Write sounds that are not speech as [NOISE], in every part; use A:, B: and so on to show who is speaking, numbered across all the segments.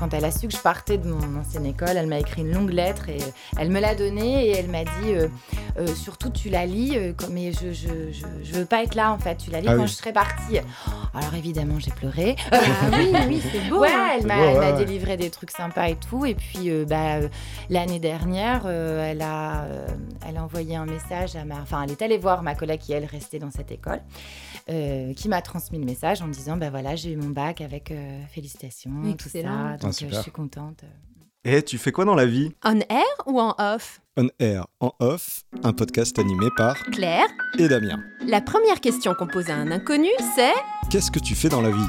A: quand elle a su que je partais de mon ancienne école, elle m'a écrit une longue lettre et elle me l'a donnée et elle m'a dit euh, euh, surtout tu la lis, euh, mais je, je, je, je veux pas être là en fait, tu la lis
B: Ah
A: quand
B: oui.
A: je serai partie. Alors évidemment j'ai pleuré.
C: Ah oui, oui, c'est beau.
A: Ouais,
C: hein.
A: elle
B: C'est
A: m'a
B: beau,
A: elle m'a
B: ouais, ouais.
A: délivré des trucs sympas et tout. Et puis euh, bah, euh, l'année dernière, euh, elle, a, euh, elle a envoyé un message à ma. Enfin, elle est allée voir ma collègue qui, elle, restait dans cette école, euh, qui m'a transmis le message en me disant bah voilà, j'ai eu mon bac avec euh, félicitations,
C: Excellent.
A: tout ça. Donc euh,
B: super.
A: je suis contente.
B: Et tu fais quoi dans la vie?
C: On air ou en off?
B: On Air en off, un podcast animé par
C: Claire,
B: et Damien.
C: la première question qu'on pose à un inconnu, c'est
B: Qu'est-ce que tu fais dans la vie?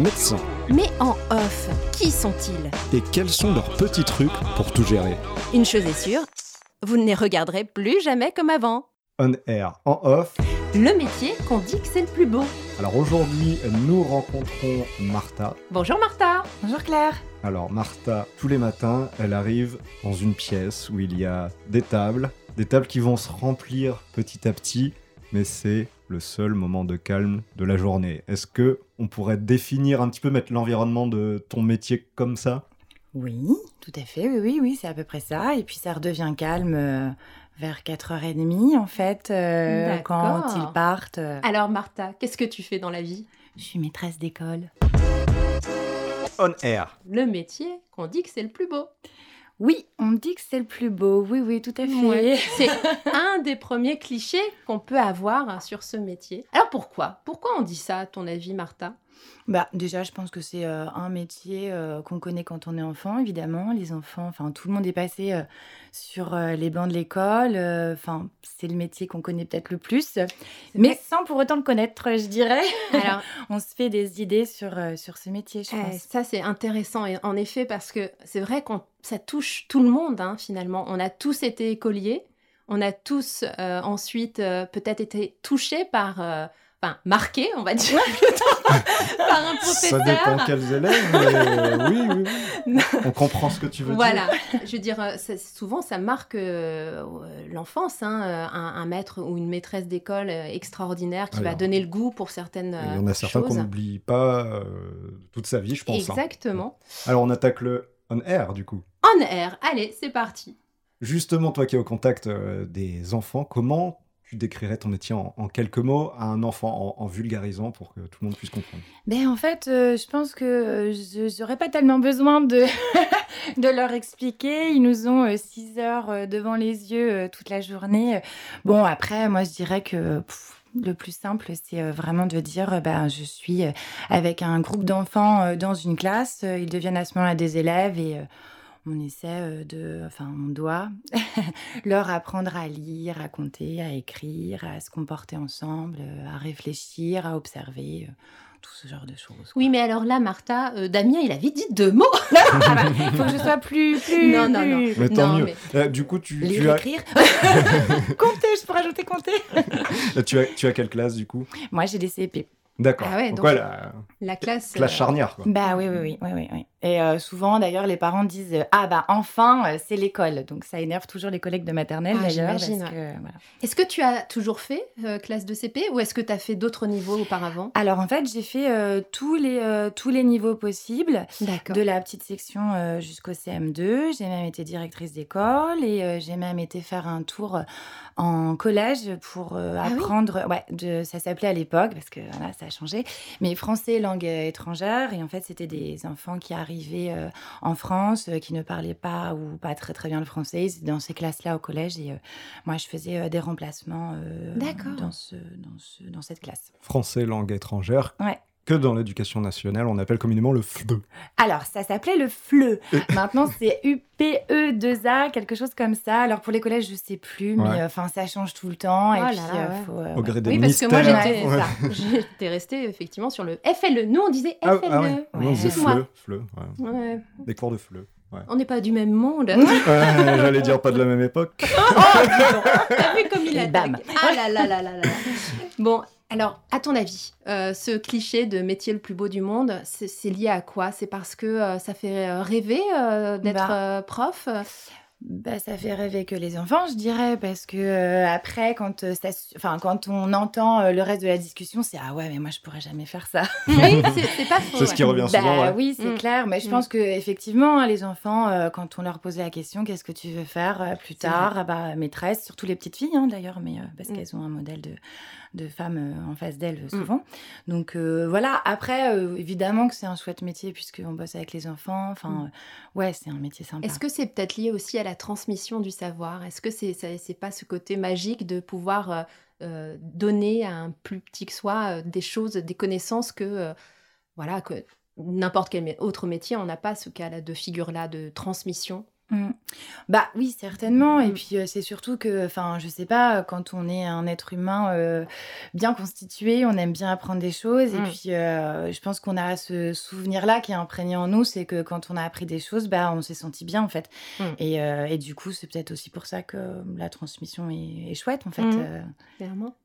B: Médecins.
C: Mais en off, qui sont-ils?
B: Et quels sont leurs petits trucs pour tout gérer?
C: Une chose est sûre, vous ne les regarderez plus jamais comme avant.
B: On air en off.
C: Le métier qu'on dit que c'est le plus beau.
B: Alors aujourd'hui, nous rencontrons Martha.
C: Bonjour Martha
A: Bonjour Claire.
B: Alors Martha, tous les matins, elle arrive dans une pièce où il y a des tables, des tables qui vont se remplir petit à petit, mais c'est le seul moment de calme de la journée. Est-ce que on pourrait définir un petit peu, mettre l'environnement de ton métier comme ça?
A: Oui, tout à fait. Oui, oui, oui, c'est à peu près ça. Et puis ça redevient calme euh, vers 4h30 en fait, euh, quand ils partent. euh.
C: Alors Martha, qu'est-ce que tu fais dans la vie?
A: Je suis maîtresse d'école.
B: On air.
C: Le métier qu'on dit que c'est le plus beau.
A: Oui, on me dit que c'est le plus beau. Oui, oui, tout à fait. [LAUGHS]
C: C'est un des premiers clichés qu'on peut avoir sur ce métier. Alors pourquoi? Pourquoi on dit ça, à ton avis, Martha?
A: Bah, déjà, je pense que c'est euh, un métier euh, qu'on connaît quand on est enfant, évidemment. Les enfants, enfin, tout le monde est passé euh, sur les bancs de l'école. Enfin, c'est le métier qu'on connaît peut-être le plus, mais sans pour autant le connaître, je dirais.
C: Alors, [LAUGHS]
A: on se fait des idées sur, sur ce métier, je
C: Euh,
A: pense.
C: ça, c'est intéressant, et en effet, parce que c'est vrai que ça touche tout le monde, hein, finalement. On a tous été écoliers, on a tous ensuite peut-être été touchés par, enfin, marqués, on va dire, plutôt, [LAUGHS] par un
B: Ça
C: professeur.
B: dépend quels élèves, mais oui, oui, oui. [LAUGHS] On comprend ce que tu veux
C: Voilà,
B: dire.
C: je veux dire, euh, ça- souvent ça marque euh, l'enfance, hein, euh, un, un maître ou une maîtresse d'école euh, extraordinaire qui va
B: Alors,
C: donner le goût pour certaines
B: Il y en a
C: euh,
B: certains qu'on
C: choses.
B: n'oublie pas euh, toute sa vie, je pense. hein.
C: Exactement.
B: Alors on attaque le on air du coup.
C: En air, allez, c'est parti.
B: Justement, toi qui es au contact euh, des enfants, comment tu décrirais ton métier en, quelques mots à un enfant en, vulgarisant pour que tout le monde puisse comprendre
A: Ben, en fait, euh, je pense que euh, je n'aurais pas tellement besoin [LAUGHS] de, leur expliquer. Ils nous ont 6 heures euh, devant les yeux toute la journée. Bon, après, moi, je dirais que le plus simple, c'est vraiment de dire, ben, je suis avec un groupe d'enfants dans une classe. Ils deviennent à ce moment-là des élèves et on essaie euh, de, enfin, on doit [LAUGHS] leur apprendre à lire, à compter, à écrire, à se comporter ensemble, euh, à réfléchir, à observer, euh, tout ce genre de choses.
C: Oui, mais alors là, Martha, euh, Damien, il a vite dit deux mots.
A: Il [LAUGHS] faut que je sois plus, plus,
C: Non, non,
A: plus-
B: Mais tant
C: Non,
B: mieux.
C: mais-
B: Euh, du coup, tu, tu,
A: Lire,
B: as,
A: écrire. [LAUGHS] compter, je pourrais ajouter compter.
B: tu, as, tu as quelle classe du coup?
A: Moi, j'ai des CP.
B: D'accord.
C: Ah ouais,
B: donc,
C: donc-
B: ouais, la
C: La classe.
B: classe
C: euh,
B: charnière quoi.
A: Bah oui, oui, oui, oui, oui. Et euh, souvent, d'ailleurs, les parents disent euh, Ah, bah enfin, euh, c'est l'école. Donc ça énerve toujours les collègues de maternelle,
C: Ah,
A: d'ailleurs. parce
C: j'imagine,
A: que, voilà.
C: Est-ce que tu as toujours fait classe de CP ou est-ce que tu as fait d'autres niveaux auparavant?
A: Alors, en fait, j'ai fait tous, les, tous les niveaux possibles.
C: D'accord.
A: De la petite section jusqu'au CM2. J'ai même été directrice d'école et j'ai même été faire un tour en collège pour
C: Ah oui?
A: apprendre. ouais, de, ça s'appelait à l'époque, parce que voilà, ça a changé, mais français, langue étrangère. Et en fait, c'était des enfants qui arrivaient euh, en France, euh, qui ne parlaient pas ou pas très très bien le français. Dans ces classes-là au collège et euh, moi, je faisais euh, des remplacements euh, dans, ce, dans, ce, dans cette classe.
B: Français langue étrangère.
A: Ouais.
B: Que dans l'éducation nationale, on appelle communément le FLE.
A: Alors, ça s'appelait le FLE. [LAUGHS] Maintenant, c'est UPE2A, quelque chose comme ça. Alors, pour les collèges, je sais plus, mais
B: Ouais.
A: enfin, ça change tout le temps. et
C: Oh là
A: puis,
C: là,
A: euh,
C: ouais.
A: faut, euh,
B: Au gré des
C: Oui, parce que moi, j'étais
B: Ouais. [LAUGHS]
C: restée effectivement sur le FLE. Nous, on disait
B: Ah,
C: FLE.
B: ah ouais. Nous, on disait. FLE. FLE, ouais.
C: Ouais.
B: Des cours de FLE.
C: On n'est pas du même monde. [LAUGHS]
B: Ouais, J'allais dire pas de la même époque.
C: T'as vu comme il a
A: bam.
C: Ah là là là là là. Bon, alors, à ton avis, euh, ce cliché de métier le plus beau du monde, c'est lié à quoi? C'est parce que euh, ça fait euh, rêver euh, d'être
A: Bah.
C: euh, prof?
A: Bah, ça fait rêver que les enfants, je dirais, parce que euh, après, quand, euh, ça, enfin, quand on entend euh, le reste de la discussion, c'est ah ouais, mais moi je pourrais jamais faire ça. [LAUGHS]
C: Oui, [LAUGHS] c'est pas faux.
B: C'est ce qui revient
A: Bah
B: souvent. ouais.
A: oui, c'est
C: Mm.
A: clair, mais je
C: Mm.
A: pense que effectivement, hein, les enfants, euh, quand on leur posait la question, qu'est-ce que tu veux faire euh, plus tard? Ah bah maîtresse, surtout les petites filles hein, d'ailleurs, mais euh, parce
C: Mm.
A: qu'elles ont un modèle de, de femme euh, en face d'elles euh, souvent. Donc euh, voilà. Après, évidemment que c'est un chouette métier puisqu'on bosse avec les enfants. Enfin,
C: Mm.
A: ouais, c'est un métier sympa.
C: Est-ce que c'est peut-être lié aussi à la transmission du savoir? Est-ce que c'est c'est c'est pas ce côté magique de pouvoir euh, donner à un plus petit que soi euh, des choses, des connaissances que euh, voilà que n'importe quel autre métier, on n'a pas ce cas-là de figure-là de transmission?
A: Mm. Bah oui, certainement. Et
C: Mm.
A: puis euh, c'est surtout que, enfin, je sais pas, quand on est un être humain euh, bien constitué, on aime bien apprendre des choses. Et
C: Mm.
A: puis euh, je pense qu'on a ce souvenir-là qui est imprégné en nous, c'est que quand on a appris des choses, bah on s'est senti bien en fait. Et, euh, et du coup, c'est peut-être aussi pour ça que la transmission est, est chouette en fait. Euh.
C: Clairement.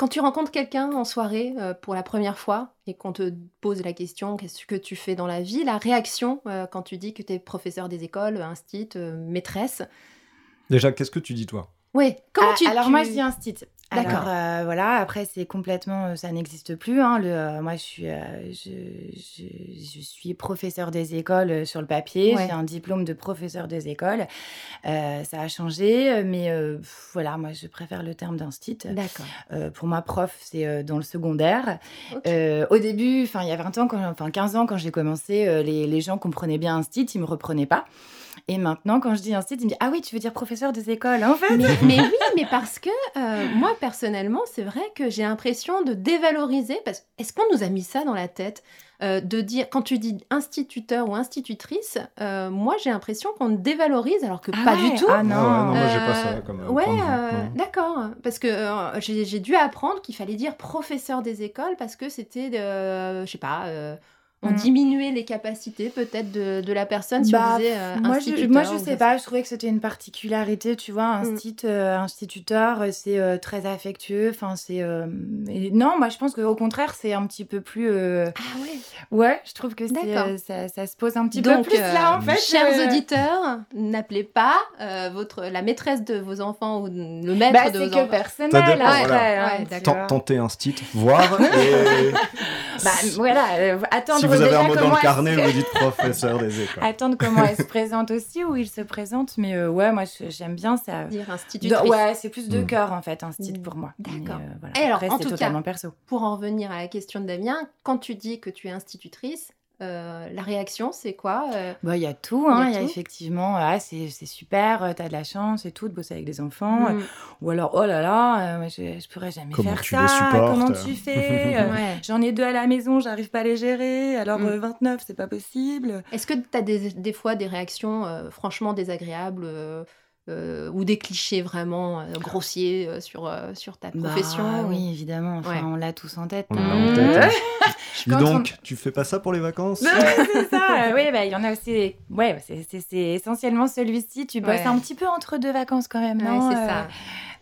C: Quand tu rencontres quelqu'un en soirée euh, pour la première fois et qu'on te pose la question qu'est-ce que tu fais dans la vie, la réaction euh, quand tu dis que tu es professeur des écoles, instit, euh, maîtresse,
B: Déjà, qu'est-ce que tu dis, toi?
C: Oui, comment
A: Ah,
C: tu
A: alors
C: tu-
A: moi je dis un stit.
C: D'accord.
A: Alors euh, voilà, après c'est complètement, euh, ça n'existe plus. hein, le, euh, moi je suis, euh, je, je- je suis professeur des écoles euh, sur le papier.
C: Ouais.
A: J'ai un diplôme de professeur des écoles. Euh, ça a changé, mais euh, voilà, moi je préfère le terme d'instit.
C: D'accord.
A: Euh, pour moi, prof, c'est euh, dans le secondaire.
C: Ok.
A: Euh, au début, enfin il y a 20 ans, enfin 15 ans, quand j'ai commencé, euh, les, les gens comprenaient bien instit, ils me reprenaient pas. Et maintenant, quand je dis instit, ils me disent ah oui, tu veux dire professeur des écoles, en fait.
C: mais, mais oui, mais parce que euh, moi personnellement, c'est vrai que j'ai l'impression de dévaloriser. Parce est-ce qu'on nous a mis ça dans la tête euh, de dire quand tu dis instituteur ou institutrice, euh, moi j'ai l'impression qu'on dévalorise alors que
A: Ah
C: pas
A: ouais,
C: du tout.
A: Ah non.
B: Ah ouais, non, moi, j'ai pas ça comme. euh,
C: ouais, euh, d'accord. Parce que euh, j'ai j'ai dû apprendre qu'il fallait dire professeur des écoles parce que c'était, euh, je sais pas, euh, on
A: Mm.
C: diminuait les capacités peut-être de, de la personne si
A: Bah,
C: on disait euh,
A: moi, je,
C: instituteur
A: moi, je sais pas, je trouvais que c'était une particularité, tu vois,
C: Mm.
A: instit, euh, instituteur, euh, c'est euh, très affectueux, enfin, c'est... euh, non, moi, je pense qu'au contraire, c'est un petit peu plus... euh,
C: Ah ouais.
A: Ouais, je trouve que c'est,
C: D'accord.
A: euh, ça, ça se pose un petit
C: Donc,
A: peu plus
C: euh,
A: là, en fait.
C: Chers
A: euh,
C: auditeurs, n'appelez pas euh, votre, la maîtresse de vos enfants ou le maître
A: Bah,
C: de
A: c'est
C: vos
A: que
C: enfants.
A: personnel,
C: voilà.
A: hein,
C: Ouais, d'accord.
A: vois.
B: Tant- Tenter un stit, voir. [LAUGHS] et
A: Bah, voilà, euh, attendre
B: si vous avez un mot dans le
A: elle
B: carnet,
A: se-
B: vous dites [LAUGHS] professeur des écoles.
A: Attendre comment elle se [LAUGHS] présente aussi, où il se présente, mais euh, ouais, moi, je- j'aime bien ça.
C: Dire
A: De-
C: institutrice.
A: ouais, c'est plus de
B: Mm.
A: cœur, en fait, un style
C: Mm.
A: pour moi.
C: D'accord.
A: Euh, voilà.
C: Et alors,
A: Après,
C: en
A: c'est
C: tout cas-
A: totalement perso.
C: Pour en revenir à la question de Damien, quand tu dis que tu es institutrice, euh, la réaction c'est quoi euh,
A: Bah, il y a tout, hein.
C: Il y a
A: Il y a
C: tout.
A: effectivement, ah, c'est c'est super, euh, t'as de la chance et tout de bosser avec des enfants.
C: mm,
A: Ou alors, oh là là, euh, je, je pourrais jamais
B: Comment
A: faire
B: tu
A: ça.
B: les
A: Comment tu fais [LAUGHS]
C: ouais.
A: J'en ai deux à la maison, j'arrive pas à les gérer. Alors
C: Mm.
A: euh, 29, c'est pas possible.
C: Est-ce que tu as des, des fois des réactions euh, franchement désagréables euh, ou des clichés vraiment euh, grossiers euh, sur, euh, sur ta profession
A: Bah,
C: ou-
A: oui, évidemment. Enfin,
C: Ouais.
A: on l'a tous en tête.
B: On
A: hein.
B: l'a en tête. hein. Dis donc, tu fais pas ça pour les vacances
A: Non, mais c'est ça. oui, bah, il y en a aussi. Ouais, c'est- c'est c'est essentiellement celui-ci. Tu bosses
C: Ouais.
A: un petit peu entre deux vacances quand même,
C: Ouais,
A: non
C: c'est
A: Euh,
C: ça.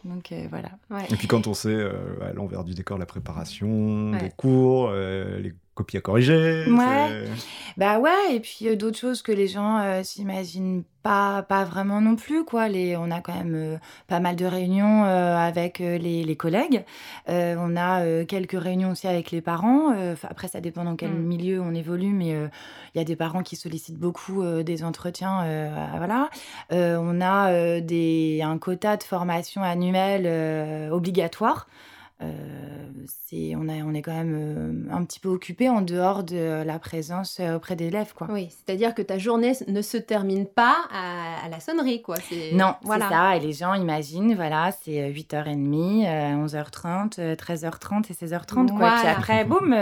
A: Donc euh, voilà.
C: Ouais.
B: Et puis quand on sait euh, à l'envers du décor la préparation,
C: Ouais.
B: les cours, euh, les copies à corriger.
A: Ouais. Bah ouais, et puis euh, d'autres choses que les gens euh, s'imaginent pas, pas vraiment non plus, quoi. Les, on a quand même euh, pas mal de réunions euh, avec les, les collègues. Euh, on a euh, quelques réunions aussi avec les parents. Euh, après, ça dépend dans quel
C: Mm.
A: milieu on évolue, mais euh, il y a des parents qui sollicitent beaucoup euh, des entretiens. euh, voilà. Euh, on a euh, des, un quota de formation annuelle euh, obligatoire. C'est on, a, on est quand même un petit peu occupé en dehors de la présence auprès des élèves. Quoi.
C: Oui, c'est-à-dire que ta journée ne se termine pas à, la sonnerie. Quoi.
A: Non, voilà. c'est ça. Et les gens imaginent, voilà, c'est 8h30, 11h30, 13h30 et 16h30. Quoi. Et puis après, boum,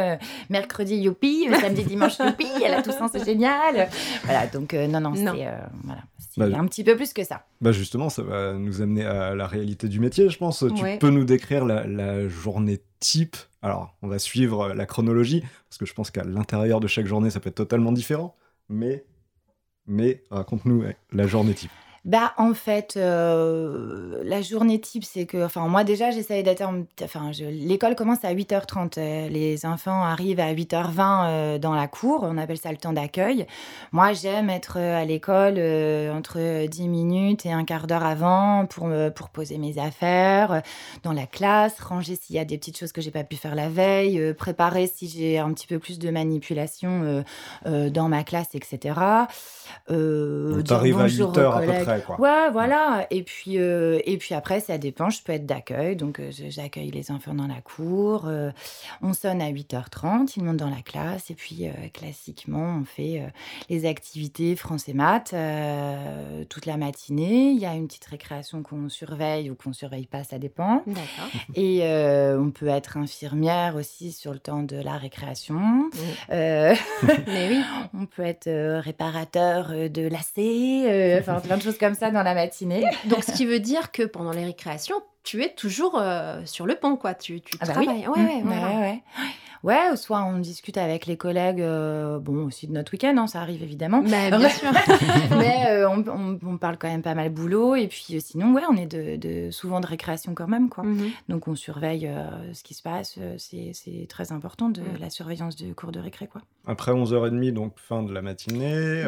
A: mercredi, youpi, samedi, dimanche, youpi, elle a tout sens, c'est génial. Voilà, donc non, non, c'est voilà, bah, un petit peu plus que ça.
B: Bah justement, ça va nous amener à la réalité du métier, je pense. Tu peux nous décrire la, journée type? Alors, on va suivre la chronologie, parce que je pense qu'à l'intérieur de chaque journée, ça peut être totalement différent. Mais, mais raconte-nous la journée type.
A: Bah, en fait, euh, la journée type, c'est que, enfin, moi déjà, j'essaye d'être, enfin, l'école commence à 8h30. Euh, les enfants arrivent à 8h20 euh, dans la cour. On appelle ça le temps d'accueil. Moi, j'aime être à l'école entre 10 minutes et un quart d'heure avant pour, pour poser mes affaires dans la classe, ranger s'il y a des petites choses que j'ai pas pu faire la veille, préparer si j'ai un petit peu plus de manipulation dans ma classe, etc.
B: Euh, t'arrives à 8h à peu près.
A: Ouais, voilà. Et puis, euh, et puis après, ça dépend. Je peux être d'accueil. Donc, euh, j'accueille les enfants dans la cour. Euh, on sonne à 8h30. Ils montent dans la classe. Et puis, classiquement, on fait les activités français maths toute la matinée. Il y a une petite récréation qu'on surveille ou qu'on surveille pas, ça dépend. [LAUGHS] Et on peut être infirmière aussi sur le temps de la récréation. [LAUGHS]
C: Mais oui. [LAUGHS]
A: On peut être réparateur de lacets. Enfin, plein de choses comme ça dans la matinée. [LAUGHS]
C: Donc, ce qui veut dire que pendant les récréations, tu es toujours euh, sur le pont, quoi. Tu, tu ah bah travailles.
A: Oui. Ouais, ouais, ouais, ouais, Ouais, soit on discute avec les collègues, euh, bon, aussi de notre week-end, hein, ça arrive évidemment.
C: Mais bien sûr. [LAUGHS]
A: Mais euh, on, on, parle quand même pas mal boulot. Et puis euh, sinon, ouais, on est de, de, souvent de récréation quand même, quoi. Mhm. Donc on surveille ce qui se passe. C'est très important de la surveillance du cours de récré, quoi.
B: Après 11h30, donc fin de la matinée,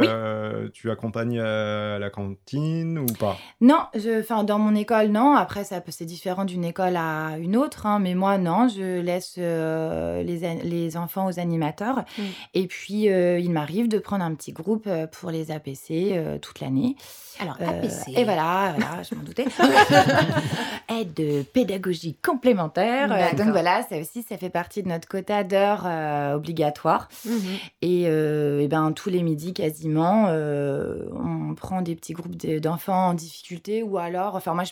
B: tu accompagnes à la cantine ou pas?
A: Non, je, dans mon école, non. Après, c'est différent d'une école à une autre. Hein, mais moi, non, je laisse les les enfants aux animateurs. Mm. Et puis, euh, il m'arrive de prendre un petit groupe euh, pour les APC euh, toute l'année.
C: Alors, APC.
A: Et voilà, voilà je m'en doutais. [LAUGHS] Aide de pédagogie complémentaire. donc voilà, ça aussi, ça fait partie de notre quota d'heures obligatoires. Mm-hmm. Et, et, ben, tous les midis, quasiment, on prend des petits groupes d'enfants en difficulté ou alors, enfin, moi,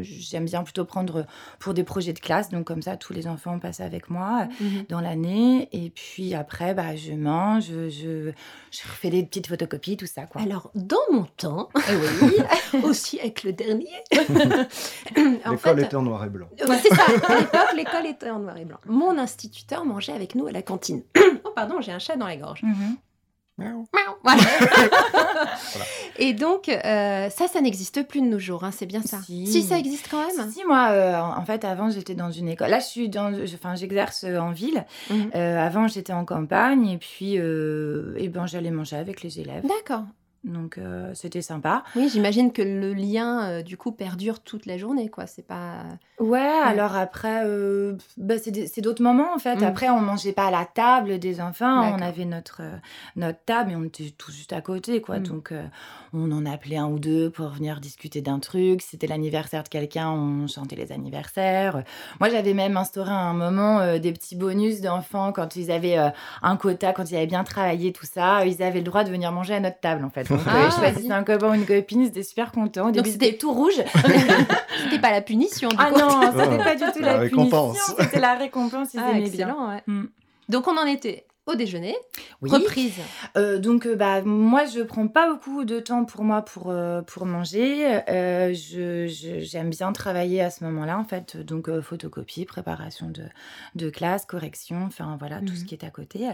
A: j'aime bien plutôt prendre pour des projets de classe. Donc, comme ça, tous les enfants passent avec moi mm-hmm. dans l'année. Et puis après, bah, je mange, je, je, refais des petites photocopies, tout ça. Quoi.
C: Alors, dans mon temps, [LAUGHS]
A: eh oui, [LAUGHS]
C: au siècle dernier, [LAUGHS]
B: l'école était en noir et blanc.
C: c'est ça, à l'époque, l'école était en noir et blanc. Mon instituteur mangeait avec nous à la cantine. [COUGHS] oh, pardon, j'ai un chat dans la gorge. Mm-hmm. [LAUGHS] Et donc, euh, ça, ça n'existe plus de nos jours, hein, c'est bien ça. Si. ça existe quand même.
A: Si, moi, euh, en fait, avant, j'étais dans une école. Là, je suis dans, enfin, j'exerce en ville. Mhm. Euh, avant, j'étais en campagne, et puis, et ben, j'allais manger avec les élèves.
C: D'accord.
A: Donc c'était sympa.
C: Oui, j'imagine que le lien du coup perdure toute la journée, quoi. C'est pas.
A: Ouais, alors après, bah, c'est d'autres moments en fait. Mmh. Après, on mangeait pas à la table des enfants, on avait notre notre table et on était tout juste à côté, quoi. Mmh. Donc on en appelait un ou deux pour venir discuter d'un truc. C'était l'anniversaire de quelqu'un, on chantait les anniversaires. Moi, j'avais même instauré à un moment des petits bonus d'enfants quand ils avaient un quota, quand ils avaient bien travaillé tout ça, ils avaient le droit de venir manger à notre table en fait. Donc, ah, je choisissais un copain ou une copine, c'était super content. Au début, c'était tout rouge. [LAUGHS]
C: c'était pas la punition, du
A: ah non, c'était pas du tout la, la punition. C'était la récompense, ils ah, aimaient bien.
C: Ouais. Mm. Donc, on en était au déjeuner. Reprise.
A: Euh, donc, euh, bah, moi, je prends pas beaucoup de temps pour moi pour, euh, pour manger. J'aime bien travailler à ce moment-là, en fait. Donc, photocopie, préparation de, de classe, correction, enfin, voilà, tout ce mhm. qui est à côté.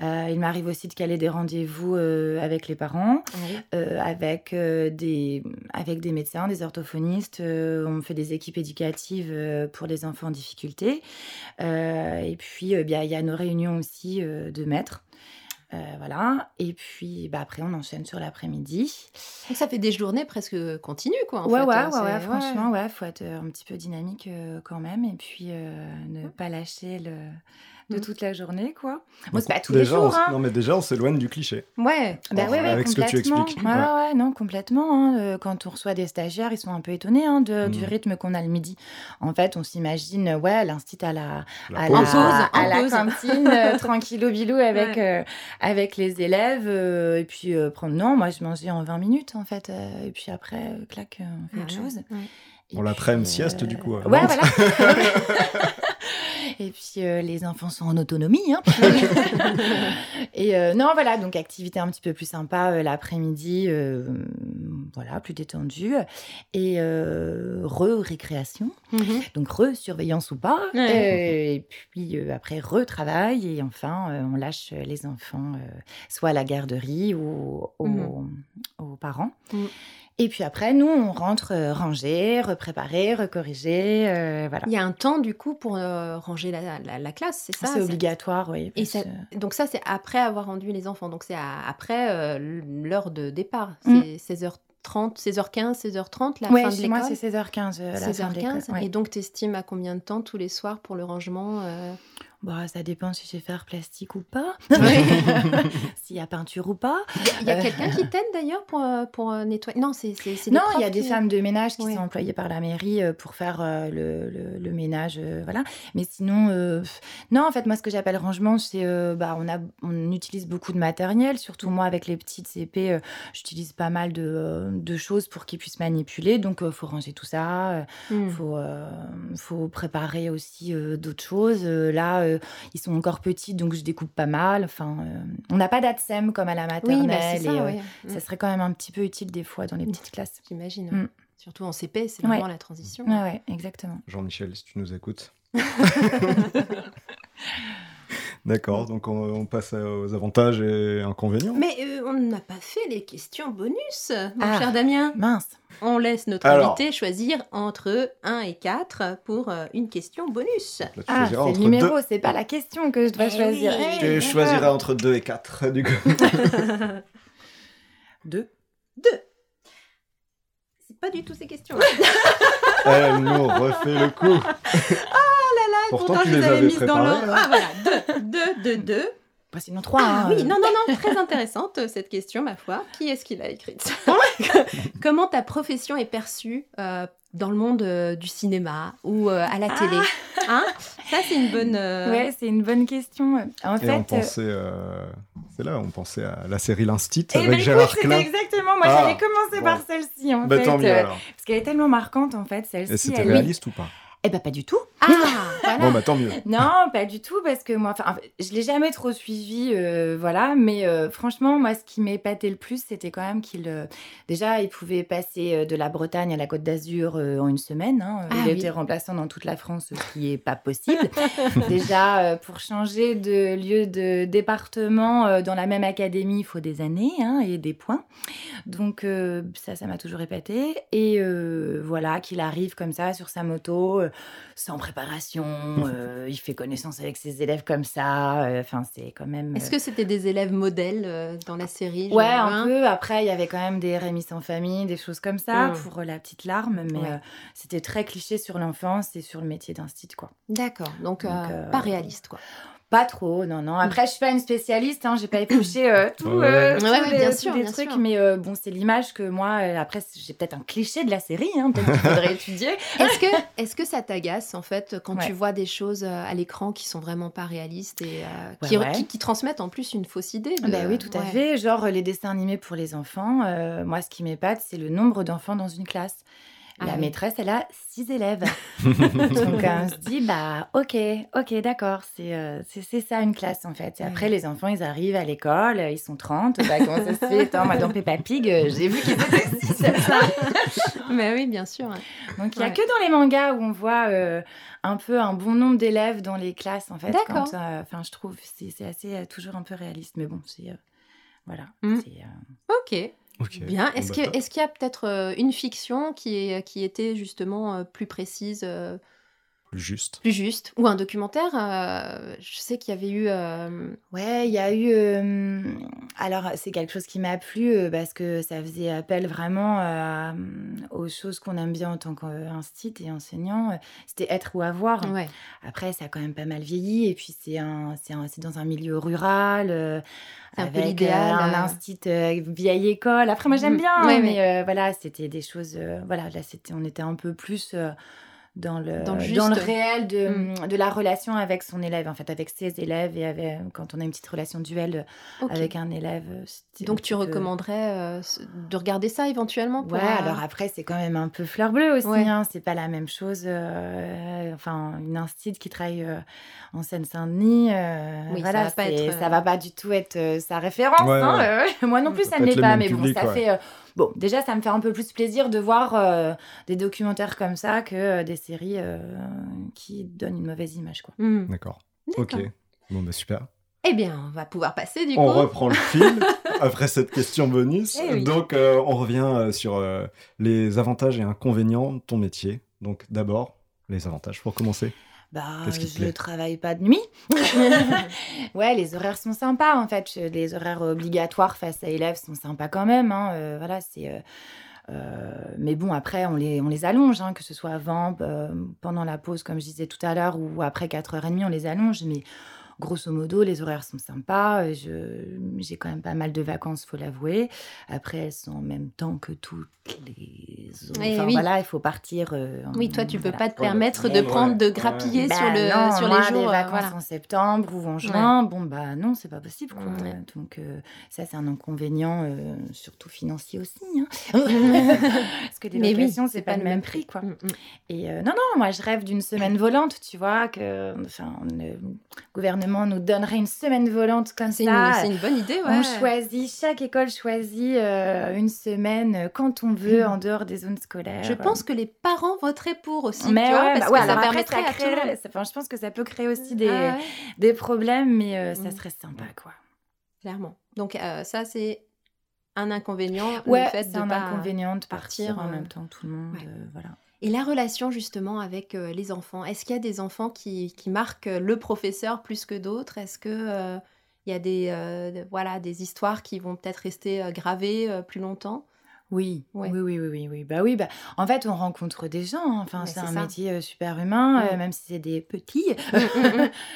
A: il m'arrive aussi de caler des rendez-vous avec les parents, ah avec, des, avec des médecins, des orthophonistes. on fait des équipes éducatives pour les enfants en difficulté. et puis, il y a nos réunions aussi de maître. Euh, voilà. Et puis bah, après, on enchaîne sur l'après-midi.
C: Donc ça fait des journées presque continues, quoi.
A: En ouais, fait. ouais, hein, ouais, franchement, ouais, faut être euh, un petit peu dynamique euh, quand même. Et puis ne pas lâcher le, de
C: Mm.
A: toute la journée, quoi. Bon, c'est pas tous
B: déjà,
A: les jours,
B: on,
A: hein.
B: Non, mais déjà, on s'éloigne du cliché.
C: Ouais.
A: Bah ouais, ouais,
B: avec ce que tu
A: complètement.
B: expliques.
A: Ouais,
B: Ouais.
A: non, complètement. hein. Euh, Quand on reçoit des stagiaires, ils sont un peu étonnés hein, de- du
B: Mm.
A: rythme qu'on a le midi. En fait, on s'imagine, euh, ouais, l'instit à la,
B: La
A: à
B: pause.
A: la, à la cantine, euh, [LAUGHS] tranquillou bilou avec, euh, avec les élèves. euh, et puis, euh, prendre... non, moi, je mangeais en 20 minutes, en fait. euh, et puis après, euh, clac, on fait
C: Ah
A: autre
C: ouais,
A: chose.
B: On l'après-midi
A: puis,
B: sieste, du coup,
A: Ouais, voilà. [LAUGHS] Et puis euh, les enfants sont en autonomie. hein. [LAUGHS] et euh, non, voilà, donc activité un petit peu plus sympa euh, l'après-midi, euh, voilà, plus détendue. Et euh, re-récréation,
C: Mhm.
A: donc re-surveillance ou pas.
C: Ouais.
A: Euh, et puis euh, après, retravail. Et enfin, euh, on lâche les enfants euh, soit à la garderie ou aux,
C: Mhm.
A: aux parents.
C: Mhm.
A: Et puis après, nous, on rentre euh, ranger, repréparer, recorriger. euh, voilà.
C: Il y a un temps du coup pour euh, ranger la, la- la classe, c'est ça?
A: C'est obligatoire, oui.
C: Et
A: parce
C: ça-
A: que-
C: Donc ça, c'est après avoir rendu les enfants. Donc c'est à- après euh, l'heure de départ.
A: Mm.
C: C'est 16h30, 16h15, 16h30, la
A: Ouais,
C: fin de
A: chez moi,
C: l'école?
A: c'est 16h15. euh, la fin de l'école,
C: 16h15.
A: ouais.
C: Et donc, tu estimes à combien de temps tous les soirs pour le rangement
A: Bah, ça dépend si j'ai fer plastique ou pas. [LAUGHS] [LAUGHS] S'il y a peinture ou pas.
C: Il y a
A: Euh.
C: quelqu'un qui t'aide d'ailleurs pour, euh, pour euh, nettoyer? Non, c'est
A: Non, il y a des
C: qui-
A: femmes de ménage qui sont employées par la mairie pour faire le, le- le ménage, voilà. Mais sinon, euh, non, en fait, moi, ce que j'appelle rangement, c'est, euh, bah, on a, on utilise beaucoup de matériel, surtout moi avec les petites CP, euh, j'utilise pas mal de, de choses pour qu'ils puissent manipuler, donc il faut ranger tout ça.
C: Hmm.
A: faut, euh, faut préparer aussi euh, d'autres choses. Euh, là, euh, ils sont encore petits, donc je découpe pas mal. Enfin, euh, on n'a pas d'ADSEM comme à la maternelle.
C: Oui, bah, c'est ça,
A: et, euh, ça
C: Mm.
A: serait quand même un petit peu utile des fois dans les petites classes.
C: J'imagine.
A: Mm.
C: Surtout en CP, c'est
A: Ouais.
C: vraiment la transition.
A: Ouais, ouais, exactement.
B: Jean-Michel, si tu nous écoutes. [LAUGHS] D'accord, donc on, on passe aux avantages et inconvénients.
C: Mais euh, on n'a pas fait les questions bonus, mon
A: Ah.
C: cher Damien.
A: Mince.
C: On laisse notre
B: Alors.
C: invité choisir entre 1 et 4 pour euh, une question bonus.
B: Là, tu
A: Ah, c'est le numéro,
B: deux.
A: c'est pas la question que je dois
C: Eh
A: choisir.
C: oui.
A: Eh,
B: Tu choisiras entre 2 et 4, [LAUGHS] du coup. [LAUGHS]
A: Deux.
C: 2. C'est pas du tout ces questions.
B: Elle [LAUGHS] nous refait le coup. Pourtant, tu
C: je
B: les
C: les avais mises dans l'ordre. Ah voilà, 2, 2, 2, 2.
A: Bah, sinon trois.
C: Ah
A: hein,
C: oui,
A: euh.
C: non, non, non, très intéressante euh, cette question, ma foi. Qui est-ce qui l'a écrite? [LAUGHS] Comment ta profession est perçue euh, dans le monde euh, du cinéma ou euh, à la télé? Hein? Ça, c'est une bonne. euh,
A: Ouais, c'est une bonne question. En
B: Et
A: fait,
B: on pensait, euh, c'est là, on pensait à la série L'Instit
A: eh
B: avec
A: ben,
B: Gérard
A: c'était
B: Klein.
A: exactement. Moi,
B: Ah,
A: j'avais commencé
B: bon.
A: par celle-ci, en
B: Bah
A: fait.
B: tant mieux alors.
A: parce qu'elle est tellement marquante, en fait,
B: Et
A: celle-ci.
B: c'était
A: elle-
B: réaliste ou pas?
A: Eh ben, pas du tout.
C: Ah, [LAUGHS] voilà.
B: Bon bah tant mieux.
A: Non, pas du tout, parce que moi, enfin, je l'ai jamais trop suivi, euh, voilà. Mais euh, franchement, moi, ce qui m'épatait le plus, c'était quand même qu'il, euh, déjà, il pouvait passer de la Bretagne à la Côte d'Azur euh, en une semaine. hein.
C: Ah
A: il
C: oui.
A: était remplaçant dans toute la France, ce qui est pas possible. [LAUGHS] déjà, euh, pour changer de lieu de département euh, dans la même académie, il faut des années hein, et des points. Donc euh, ça, ça m'a toujours épaté. Et euh, voilà, qu'il arrive comme ça sur sa moto, euh, sans préparation, euh, il fait connaissance avec ses élèves comme ça. euh, Enfin, c'est quand même.
C: Est-ce que c'était des élèves modèles euh, dans la série
A: Ouais, un peu. Après, il y avait quand même des Rémi sans famille, des choses comme ça
C: Mm.
A: pour euh, la petite larme, mais
C: Ouais.
A: euh, c'était très cliché sur l'enfance et sur le métier d'instit, quoi.
C: D'accord, donc,
A: Donc,
C: euh,
A: euh,
C: pas réaliste, quoi.
A: Pas trop, non, non. Après, je suis pas une spécialiste, hein, j'ai pas épluché euh, tout, euh,
C: ouais.
A: tous
C: Ouais,
A: les,
C: bien
A: tous
C: sûr,
A: les
C: bien
A: trucs,
C: sûr.
A: mais euh, bon, c'est l'image que moi, euh, après, j'ai peut-être un cliché de la série, hein, peut-être qu'il faudrait [LAUGHS] étudier.
C: Est-ce que, est que ça t'agace, en fait, quand
A: Ouais.
C: tu vois des choses à l'écran qui sont vraiment pas réalistes et euh, qui,
A: ouais.
C: qui- qui transmettent en plus une fausse idée de-
A: Ben oui, tout à fait. Genre les dessins animés pour les enfants. euh, moi, ce qui m'épate, c'est le nombre d'enfants dans une classe.
C: Ah
A: La
C: oui.
A: maîtresse, elle a six élèves. [LAUGHS] Donc, euh, on se dit, bah, ok, ok, d'accord, c'est euh, c'est ça une classe en fait. Et après, les enfants, ils arrivent à l'école, euh, ils sont 30. Bah, comment ça se fait? Attends, moi, dans Peppa Pig, j'ai vu qu'ils étaient six, c'est ça. [LAUGHS]
C: Mais oui, bien sûr.
A: Donc, il n'y a
C: Ouais.
A: que dans les mangas où on voit euh, un peu un bon nombre d'élèves dans les classes en fait.
C: D'accord.
A: euh, Enfin, je trouve, c'est c'est assez toujours un peu réaliste. Mais bon, c'est. voilà.
C: Mm.
A: euh,
C: Ok, Bien.
B: Bon, bah,
C: est-ce qu'il y a peut-être euh, une fiction qui, est, qui était justement euh, plus précise euh,
B: plus juste.
C: Plus juste. Ou un documentaire. euh, je sais qu'il y avait eu. euh,
A: Ouais, il y a eu. euh, alors, c'est quelque chose qui m'a plu euh, parce que ça faisait appel vraiment euh, aux choses qu'on aime bien en tant qu'instit et enseignant. C'était être ou avoir.
C: Ouais.
A: Après, ça a quand même pas mal vieilli. Et puis, c'est un, c'est un- c'est dans un milieu rural. euh,
C: C'est un peu
A: avec
C: l'idéal,
A: euh, un instit euh, vieille école. Après, moi, j'aime
C: Mhm.
A: bien.
C: Ouais,
A: hein,
C: ouais.
A: mais euh, voilà, c'était des choses. euh, voilà, là, c'était, on était un peu plus. Euh, dans le,
C: Dans le
A: dans le
C: juste.
A: réel de,
C: Mm.
A: de la relation avec son élève, en fait, avec ses élèves et avec, quand on a une petite relation duel
C: Ok.
A: avec un élève. euh,
C: Donc
A: un
C: tu recommanderais euh, de regarder ça éventuellement pour,
A: Ouais,
C: euh,
A: alors après, c'est quand même un peu fleur bleue aussi.
C: Ouais.
A: Hein, c'est pas la même chose. euh, enfin, une instite qui travaille euh, en Seine-Saint-Denis, euh,
C: Oui, ça va pas
A: c'est-
C: être, euh,
A: ça va pas du tout être euh, sa référence.
B: Ouais,
A: hein,
B: ouais.
A: euh, [LAUGHS] moi non plus,
B: Ça
A: ne l'est
B: le
A: pas. Mais bon, ça fait. Bon, déjà, ça me fait un peu plus plaisir de voir euh, des documentaires comme ça que euh, des séries euh, qui donnent une mauvaise image, quoi.
C: hmm.
B: D'accord. Ok. Bon, bah super.
C: Eh bien, on va pouvoir passer du
B: On
C: coup.
B: reprend le fil [LAUGHS] après cette question bonus.
C: Eh oui.
B: Donc, euh, on revient euh, sur euh, les avantages et inconvénients de ton métier. Donc, d'abord, les avantages pour commencer.
A: Bah,
B: Qu'est-ce qui te
A: je
B: plaît?
A: travaille pas de nuit. [LAUGHS] ouais, les horaires sont sympas en fait. Les horaires obligatoires face à élèves sont sympas quand même. hein. Euh, voilà, c'est. euh, euh, mais bon, après, on les, on les allonge, hein, que ce soit avant, pendant la pause, comme je disais tout à l'heure, ou après 4h30, on les allonge. Mais grosso modo, les horaires sont sympas. Euh, je- J'ai quand même pas mal de vacances, faut l'avouer. Après, elles sont en même temps que toutes les autres.
C: Eh
A: Enfin,
C: oui.
A: voilà, il faut partir. euh,
C: Oui, toi, tu peux
A: voilà.
C: pas te permettre de prendre, de
B: Ouais.
C: grappiller
A: Bah
C: sur, le,
A: non,
C: sur
A: moi,
C: les jours.
A: des
C: euh,
A: vacances
C: voilà.
A: en septembre ou en juin, bon bah non, c'est pas possible quoi.
C: Ouais.
A: Donc euh, ça c'est un inconvénient, euh, surtout financier aussi. hein. [LAUGHS] [LAUGHS] Parce que les
C: Mais oui,
A: locations c'est pas, le même prix quoi.
C: Mm, mm.
A: Et euh, non non, moi je rêve d'une semaine volante, tu vois que enfin le gouvernement nous donnerait une semaine volante comme
C: C'est
A: ça.
C: une, c'est une bonne idée, ouais.
A: On choisit, chaque école choisit euh, une semaine euh, quand on veut,
C: Mm.
A: en dehors des zones scolaires.
C: Je pense que les parents voteraient pour aussi,
A: mais
C: tu vois,
A: ouais,
C: parce
A: bah ouais,
C: ça
A: alors après,
C: permettrait
A: ça
C: à tout
A: enfin, je pense que ça peut créer aussi des,
C: Ah ouais,
A: des problèmes, mais euh, ça
C: Mm.
A: serait sympa, quoi.
C: clairement. Donc euh, ça, c'est un inconvénient,
A: Ouais,
C: le fait de
A: un
C: pas...
A: inconvénient de partir, en même temps tout le monde, voilà.
C: Et la relation justement avec euh, les enfants, est-ce qu'il y a des enfants qui, qui marquent euh, le professeur plus que d'autres? Est-ce que euh, il y a des, euh, voilà, des histoires qui vont peut-être rester euh, gravées euh, plus longtemps?
A: Oui,
C: Ouais.
A: oui, oui, oui, oui, oui. Bah oui, bah, en fait, on rencontre des gens. hein. Enfin, c'est un
C: ça.
A: métier euh, super humain, euh, même si c'est des petits. [LAUGHS]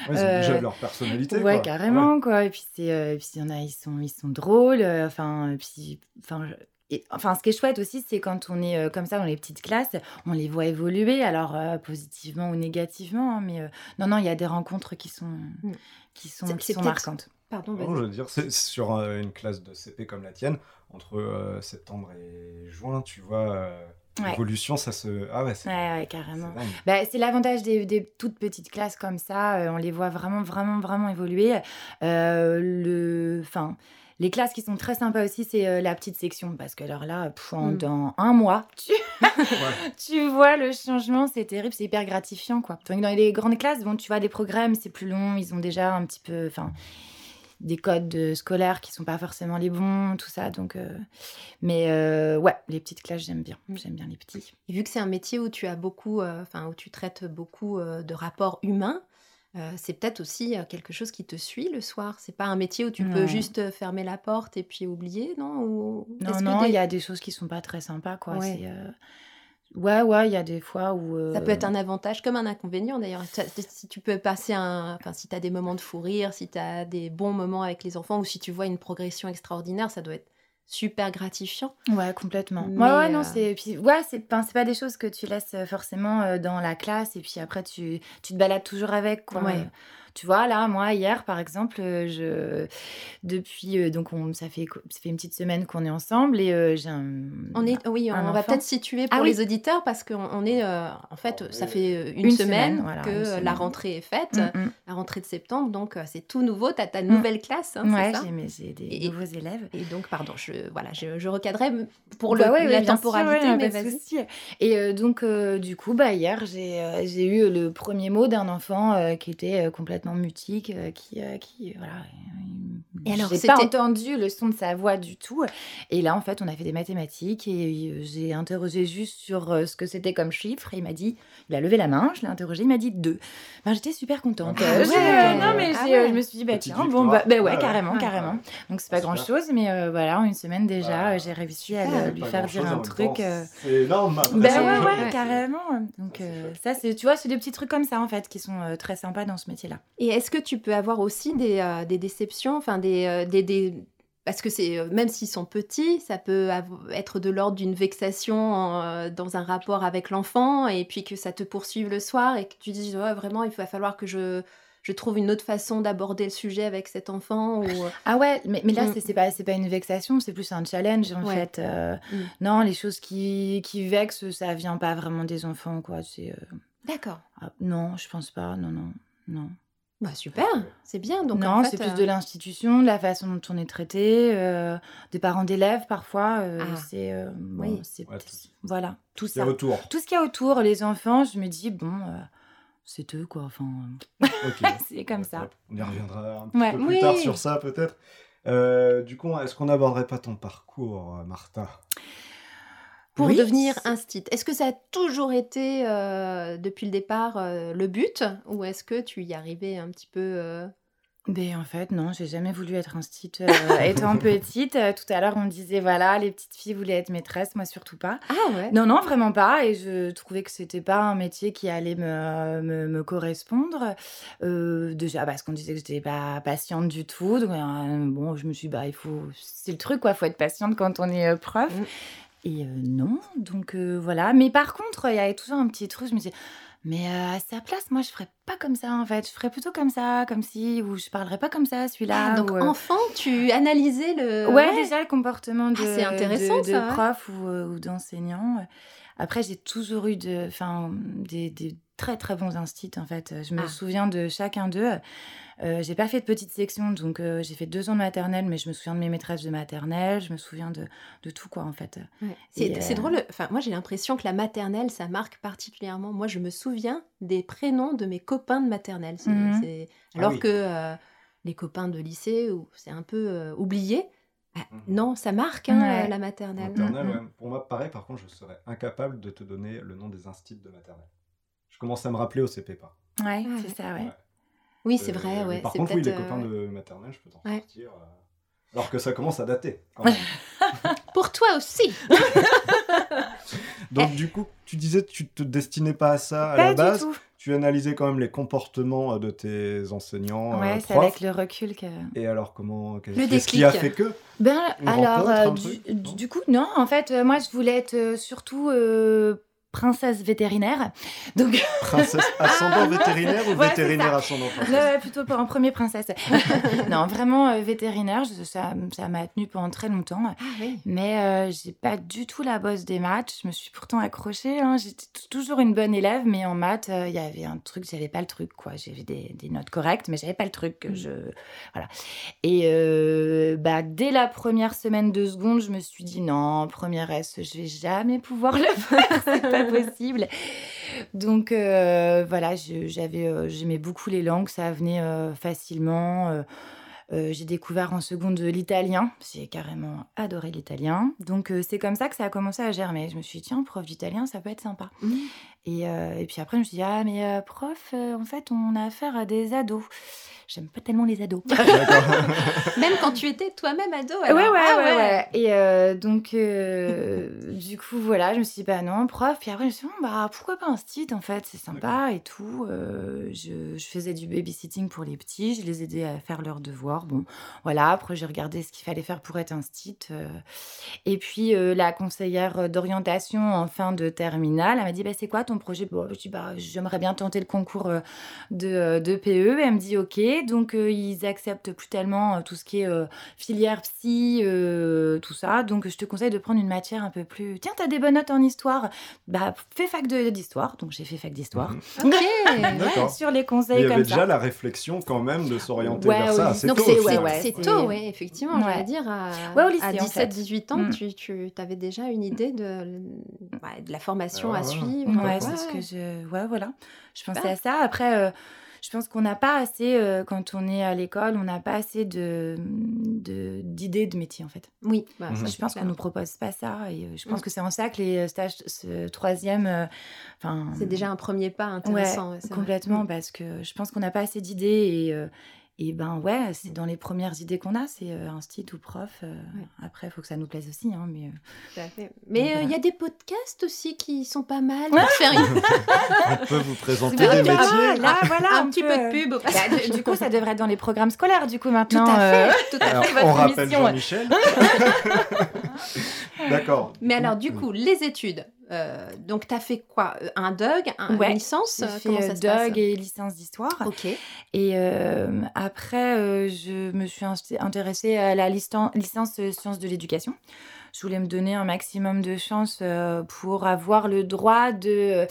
B: Ouais, ils ont
A: Euh,
B: déjà leur personnalité.
A: Ouais,
B: quoi.
A: carrément, quoi. Et puis, c'est, euh, puis il y en a, ils sont, ils sont drôles. Enfin, puis, enfin, je- et, enfin, ce qui est chouette aussi, c'est quand on est euh, comme ça dans les petites classes, on les voit évoluer, alors euh, positivement ou négativement. hein, mais euh, non, non, il y a des rencontres qui sont,
C: Mm.
A: qui sont, qui marquantes.
C: Pardon,
B: Non, je veux dire, c'est sur euh, une classe de CP comme la tienne, entre euh, septembre et juin, tu vois, euh,
A: Ouais.
B: l'évolution, ça se. Ah ouais, c'est.
A: Ouais, carrément. Bah, c'est l'avantage des, des toutes petites classes comme ça, euh, on les voit vraiment, vraiment, vraiment évoluer. Euh, le, enfin, les classes qui sont très sympas aussi, c'est euh, la petite section, parce que alors là, en-
C: Mm.
A: un mois, tu, [LAUGHS]
B: Ouais. [LAUGHS]
A: tu vois le changement, c'est terrible, c'est hyper gratifiant, quoi. Donc, dans les grandes classes, bon, tu vois des programmes, c'est plus long, ils ont déjà un petit peu, enfin, des codes de- scolaires qui sont pas forcément les bons, tout ça, donc... euh, Mais euh, ouais, les petites classes, j'aime bien,
C: Mm.
A: j'aime bien les petits.
C: Et vu que c'est un métier où tu as beaucoup, euh, enfin où tu traites beaucoup euh, de rapports humains, euh, c'est peut-être aussi euh, quelque chose qui te suit le soir. C'est pas un métier où tu peux juste euh, fermer la porte et puis oublier, non Ou
A: Non, non,
C: des-
A: il y a des choses qui sont pas très sympas, quoi.
C: Ouais.
A: Ouais, ouais, il y a des fois où...
C: Ça peut être un avantage comme un inconvénient d'ailleurs. Si tu peux passer un. Enfin, si tu as des moments de fou rire, si tu as des bons moments avec les enfants ou si tu vois une progression extraordinaire, ça doit être super gratifiant.
A: Ouais, complètement.
C: Mais,
A: ouais, ouais, non,
C: euh,
A: c'est... Puis, ouais, c'est pas des choses que tu laisses euh, forcément euh, dans la classe et puis après, tu, tu te balades toujours avec, quoi.
C: Ouais.
A: Tu vois, là, moi, hier, par exemple, euh, je... Depuis, euh, donc, on... ça, fait... ça fait une petite semaine qu'on est ensemble et euh, j'ai un...
C: On est, oui, on va peut-être situer pour
A: Ah oui.
C: les auditeurs parce qu'on on est, euh, en fait, ça fait une,
A: Une
C: semaine,
A: semaine, voilà,
C: que
A: une semaine.
C: la rentrée est faite,
A: Mm, mm.
C: la rentrée de septembre, donc c'est tout nouveau. Tu as ta nouvelle classe, hein,
A: Ouais, j'ai, des
C: Et-
A: nouveaux élèves.
C: Et donc, pardon, je, voilà, je, je recadrais pour
A: Bah
C: le,
A: ouais,
C: la
A: sûr,
C: temporalité,
A: ouais,
C: mais vas-y.
A: Et donc, du coup, bah, hier, j'ai eu le premier mot d'un enfant qui était euh, complètement mutique, euh, qui, euh, qui, voilà, il Et alors, j'ai pas entendu le son de sa voix du tout. Et là, en fait, on a fait des mathématiques et euh, j'ai interrogé juste sur euh, ce que c'était comme chiffre. Et il m'a dit, il a levé la main, je l'ai interrogé, il m'a dit deux. Ben, j'étais super contente. Ah, non, mais ah je me suis dit, bah tiens, bon, bah, bah ouais, carrément, carrément. Donc, c'est pas grand chose, mais euh, voilà, en une semaine déjà, j'ai réussi à lui faire dire un truc.
B: C'est énorme,
A: Ben ouais, ouais, carrément. Donc, ça, c'est, tu vois, c'est des petits trucs comme ça, en fait, qui sont très sympas dans ce métier-là.
C: Et est-ce que tu peux avoir aussi des, des déceptions, enfin, euh, des, parce que c'est euh, même s'ils sont petits, ça peut être de l'ordre d'une vexation euh, dans un rapport avec l'enfant et puis que ça te poursuive le soir et que tu dis vraiment il va falloir que je je trouve une autre façon d'aborder le sujet avec cet enfant ou...
A: ah ouais mais, mais là mm. c'est pas une vexation c'est plus un challenge en fait mm. non les choses qui, qui vexent ça vient pas vraiment des enfants quoi
C: d'accord
A: ah, non je pense pas non non non
C: bah super, c'est bien. Donc
A: non, c'est plus de euh, l'institution, de la façon dont on est traité, euh, des parents d'élèves parfois. Euh, ah. C'est oui. voilà tout ça.
B: Autour.
A: Tout ce qu'il y a autour, les enfants, je me dis bon, c'est eux quoi. Enfin, [LAUGHS] c'est comme ça.
B: On y reviendra un petit peu plus tard sur ça peut-être. du coup, est-ce qu'on n'aborderait pas ton parcours, Martha
C: pour devenir un site. Est-ce que ça a toujours été euh, depuis le départ euh, le but ou est-ce que tu y arrivais un petit peu euh?
A: Ben, en fait, non, j'ai jamais voulu être un site [LAUGHS] étant petite. tout à l'heure, on disait, voilà, les petites filles voulaient être maîtresses, moi surtout pas.
C: Ah ouais
A: Non, non, vraiment pas. Et je trouvais que c'était pas un métier qui allait me, me, me correspondre. déjà, parce qu'on disait que j'étais pas patiente du tout. Donc, bon, je me suis dit, bah, il faut. C'est le truc, quoi, faut être patiente quand on est prof. Mmh. Et euh, non, donc euh, voilà. Mais par contre, il y avait toujours un petit truc, je me disais, mais euh, à sa place, moi, je ferais pas comme ça, en fait. Je ferais plutôt comme ça, comme si, ou je parlerais pas comme ça, celui-là.
C: Ah, donc, enfant, tu analysais le...
A: Ouais, déjà, le comportement de, ah, intéressant, de, prof ou, ou d'enseignant. Après, j'ai toujours eu de, des, des très très bons instits en fait. Je me ah. souviens de chacun d'eux. Euh, j'ai pas fait de petite section, donc euh, j'ai fait deux ans de maternelle, mais je me souviens de mes maîtresses de maternelle, je me souviens de, de tout quoi en fait.
C: C'est euh, drôle, enfin moi j'ai l'impression que la maternelle ça marque particulièrement. Moi je me souviens des prénoms de mes copains de maternelle, mmh ah alors que les copains de lycée c'est un peu oublié. Ah, mmh non, ça marque hein, la maternelle.
B: maternelle mmh Pour moi, pareil, par contre, je serais incapable de te donner le nom des instits de maternelle. Je commence à me rappeler au CP pas.
A: Ouais, c'est ça, ouais.
C: Oui, c'est vrai, ouais.
B: Par contre, oui, les copains euh, de maternelle, je peux t'en sortir. Euh, alors que ça commence à dater. Quand même. [LAUGHS]
C: Pour toi aussi. [LAUGHS]
B: Donc du coup, tu disais que tu te destinais pas à ça à la base. Tout. Tu analysais quand même les comportements euh, de tes enseignants.
A: Ouais, c'est avec le recul que.
B: Et alors comment Qu'est-ce qui a fait que
A: Ben alors du, du, coup non, en fait moi je voulais être surtout princesse vétérinaire. Donc... [LAUGHS]
B: Princesse ascendant ah, vétérinaire ou vétérinaire ascendant
A: princesse Plutôt en premier princesse. [LAUGHS] non, vraiment euh, vétérinaire, ça, ça m'a tenu pendant très longtemps.
C: Ah, oui.
A: Mais euh, j'ai pas du tout la bosse des maths. Je me suis pourtant accrochée. Hein. J'étais toujours une bonne élève, mais en maths, euh, il y avait un truc, j'avais pas le truc. quoi. J'avais des, des, notes correctes, mais j'avais pas le truc. Que mm. je... Voilà. Et bah, dès la première semaine de seconde, je me suis dit non, première S, je vais jamais pouvoir le [LAUGHS] faire. [LAUGHS] possible. Donc euh, voilà, j'avais, euh, j'aimais beaucoup les langues, ça venait euh, facilement. j'ai découvert en seconde l'italien, j'ai carrément adoré l'italien. Donc c'est comme ça que ça a commencé à germer. Je me suis dit, tiens, prof d'italien, ça peut être sympa. Mmh. Et, et, puis après, je me suis dit, ah, mais prof, en fait, on a affaire à des ados j'aime pas tellement les ados. [LAUGHS] [LAUGHS]
C: même quand tu étais toi-même ado.
A: Ouais, ouais, ah ouais, ouais, Et euh, donc, euh, [LAUGHS] du coup, voilà, je me suis dit, bah non, prof. Puis après, je me suis dit, bah pourquoi pas un site en fait, c'est sympa et tout. Euh, je, je, faisais du babysitting pour les petits, je les aidais à faire leurs devoirs. Bon, voilà, après, j'ai regardé ce qu'il fallait faire pour être un site. Et puis, la conseillère d'orientation en fin de terminale, elle m'a dit, bah c'est quoi ton projet? Bon, Je dis, bah j'aimerais bien tenter le concours de, de PE. Elle me dit, ok donc euh, ils acceptent plus tellement euh, tout ce qui est euh, filière psy, tout ça. Donc je te conseille de prendre une matière un peu plus. Tiens, t'as des bonnes notes en histoire, bah fais fac d'histoire. Donc j'ai fait fac d'histoire.
C: Ok. [LAUGHS]
A: sur les conseils
B: comme ça.
A: Il y avait
B: déjà la réflexion quand même de s'orienter vers ça. C'est tôt.
C: C'est tôt, oui, effectivement. Je veux dire, à, à 17-18 ans, mm. tu, tu avais déjà une idée de, de la formation à suivre.
A: Ouais, c'est ce que je. Ouais, voilà. Je pensais à ça. Après je pense qu'on n'a pas assez, euh, quand on est à l'école, on n'a pas assez de de- d'idées de, métier en fait.
C: Oui, bah,
B: Mhm.
A: je pense qu'on nous propose pas ça et euh, je pense
C: Mm.
A: que c'est en ça que les stages, ce troisième, euh, enfin.
C: C'est déjà un premier pas intéressant. ouais, vrai.
A: complètement
C: Mm.
A: parce que je pense qu'on n'a pas assez d'idées et euh, et ben ouais, c'est dans les premières idées qu'on a, c'est euh, un style ou prof. euh, Après, il faut que ça nous plaise aussi, hein, mais. euh,
C: Tout à fait. Mais euh, il y a des podcasts aussi qui sont pas mal pour faire une- [LAUGHS] [LAUGHS]
B: On peut vous présenter des métiers.
A: Ah, là, voilà,
C: un
A: on
C: petit peu de pub.
A: Bah, du, du coup, ça devrait être dans les programmes scolaires, du coup,
C: Tout
A: maintenant.
C: à
A: euh,
C: fait, [LAUGHS] tout à fait.
A: Votre
B: on rappelle. Jean-Michel. D'accord.
C: Mais alors, du coup, les études. Euh, donc, tu as fait quoi? Euh, Un DUG Un
A: Ouais.
C: une licence?
A: J'ai
C: euh,
A: fait
C: Comment ça se passe?
A: Et licence d'histoire.
C: Ok.
A: Et euh, après, euh, je me suis intéressée à la licence sciences de l'éducation. Je voulais me donner un maximum de chance euh, pour avoir le droit de,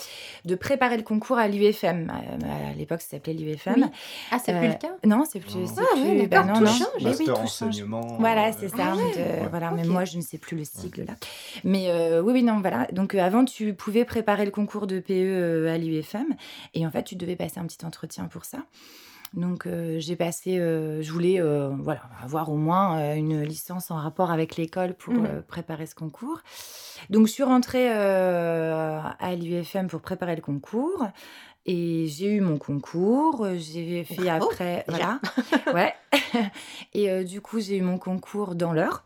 A: de préparer le concours à l'UFM. À, à l'époque, ça s'appelait l'UFM.
C: Oui. Ah, c'est plus
A: Euh,
C: le cas?
A: Non, c'est plus.
C: Ah ouais,
A: plus-
C: d'accord,
A: bah
C: tout
A: non, non.
C: change.
A: Mais oui,
B: Master
A: tout change.
B: enseignement.
A: Voilà,
B: euh,
A: c'est ça.
C: Ah ouais.
A: de-
B: Ouais.
A: voilà, mais moi, je ne sais plus le sigle là. Mais euh, oui, oui, non, voilà. Donc euh, avant, tu pouvais préparer le concours de PE euh, à l'UFM et en fait, tu devais passer un petit entretien pour ça. Donc euh, j'ai passé, euh, je voulais euh, voilà, avoir au moins une licence en rapport avec l'école pour euh, préparer ce concours. Donc je suis rentrée à l'UFM pour préparer le concours. Et j'ai eu mon concours, j'ai fait
C: Bravo,
A: après,
C: déjà.
A: voilà, ouais. [LAUGHS] Et du coup, j'ai eu mon concours dans l'heure.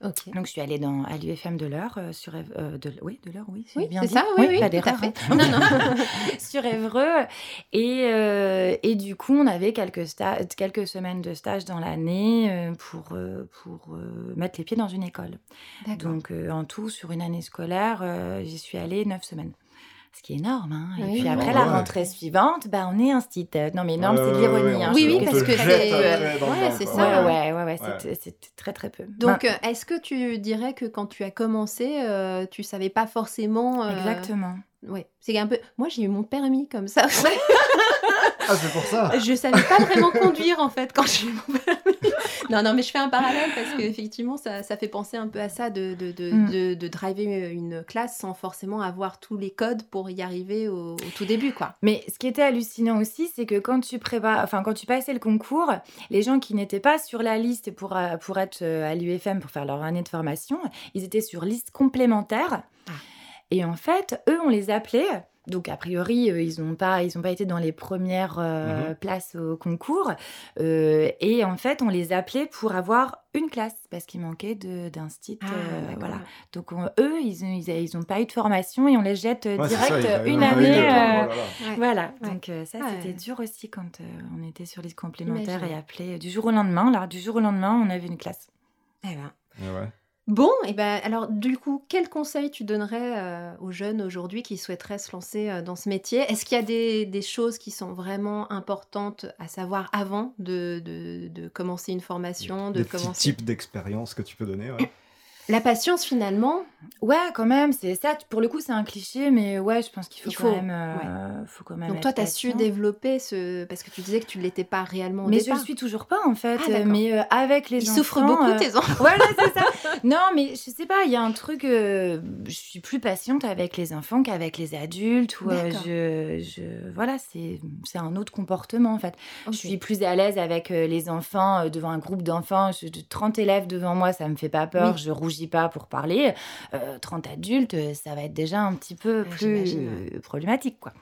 A: Donc, je suis allée dans, à l'UFM de l'heure, euh, sur euh, de, oui, de l'heure, oui,
C: Oui,
A: bien
C: c'est
A: dit.
C: ça, oui, oui,
A: pas des
C: tout à fait.
A: hein.
C: Non, non. [LAUGHS] [LAUGHS]
A: sur Évreux. Et, euh, et du coup, on avait quelques, quelques semaines de stage dans l'année euh, pour, pour mettre les pieds dans une école. Donc, en tout, sur une année scolaire, j'y suis allée neuf semaines. Ce qui est énorme. Hein. Et
C: Oui.
A: puis après,
B: Ouais,
A: la
B: ouais.
A: rentrée suivante, bah, on est un site. Non, mais énorme,
B: Ouais,
A: c'est de
B: ouais, ouais,
A: l'ironie.
B: on
A: hein.
C: Oui, oui, parce que
A: c'est-
B: jette
C: c'est- ouais, c'est ça.
A: Ouais, ouais, ouais, ouais,
B: Ouais.
A: c'est très très peu.
C: Donc,
A: Ben,
C: euh, est-ce que tu dirais que quand tu as commencé, euh, tu savais pas forcément. euh,
A: exactement.
C: Ouais. C'est un peu. Moi, j'ai eu mon permis comme ça. [LAUGHS]
B: Ah, c'est pour ça.
C: je savais pas vraiment conduire en fait quand j'ai eu mon permis. Non, non, mais je fais un parallèle parce qu'effectivement, ça, ça fait penser un peu à ça de, de, de,
A: Mm.
C: de, de driver une classe sans forcément avoir tous les codes pour y arriver au, au tout début, quoi.
A: Mais ce qui était hallucinant aussi, c'est que quand tu enfin quand tu passais le concours, les gens qui n'étaient pas sur la liste pour, euh, pour être euh, à l'UFM pour faire leur année de formation, ils étaient sur liste complémentaire.
C: Ah.
A: Et en fait, eux, on les appelait. Donc, a priori, euh, ils n'ont pas, ils ont pas été dans les premières euh,
B: Mhm.
A: places au concours. Euh, et en fait, on les appelait pour avoir une classe parce qu'il manquait de- d'un site.
C: Ah,
A: euh, voilà. Donc, on- eux, ils n'ont ils, ils ont pas eu de formation et on les jette
B: Ouais,
A: direct
B: ça,
A: une année.
B: temps.
C: Ouais.
A: voilà,
C: Ouais.
A: donc euh, ça
C: Ouais.
A: c'était dur aussi quand euh, on était sur liste complémentaire
C: J'imagine.
A: et appelé du jour au lendemain. Là, du jour au lendemain, on avait une classe.
C: Eh ben. Bon, et ben alors du coup, quel conseil tu donnerais euh, aux jeunes aujourd'hui qui souhaiteraient se lancer euh, dans ce métier? Est-ce qu'il y a des, des choses qui sont vraiment importantes à savoir avant de, de, de commencer une formation, de
B: Des
C: commencer?
B: types d'expériences que tu peux donner. ouais.
C: La patience finalement,
A: Ouais, quand même, c'est ça. Pour le coup, c'est un cliché, mais ouais, je pense qu'il faut,
C: Il
A: quand même. euh, faut quand même
C: donc toi tu as su développer ce... Parce que tu disais que tu ne l'étais pas réellement au
A: Mais
C: départ.
A: je le suis toujours pas en fait.
C: Ah, d'accord.
A: mais euh, avec les
C: Ils
A: enfants.
C: souffrent beaucoup
A: euh,
C: tes enfants.
A: Voilà, c'est ça. [LAUGHS] Non, mais je sais pas, il y a un truc. euh, je suis plus patiente avec les enfants qu'avec les adultes. Ou, euh, je, je, voilà, c'est c'est un autre comportement en fait. Je suis plus à l'aise avec euh, les enfants, euh, devant un groupe d'enfants. Je- de 30 élèves devant moi, ça me fait pas peur.
C: Oui.
A: Je rougis pas pour parler. Euh, 30 adultes, euh, ça va être déjà un petit peu
C: Ouais,
A: plus euh, problématique, quoi.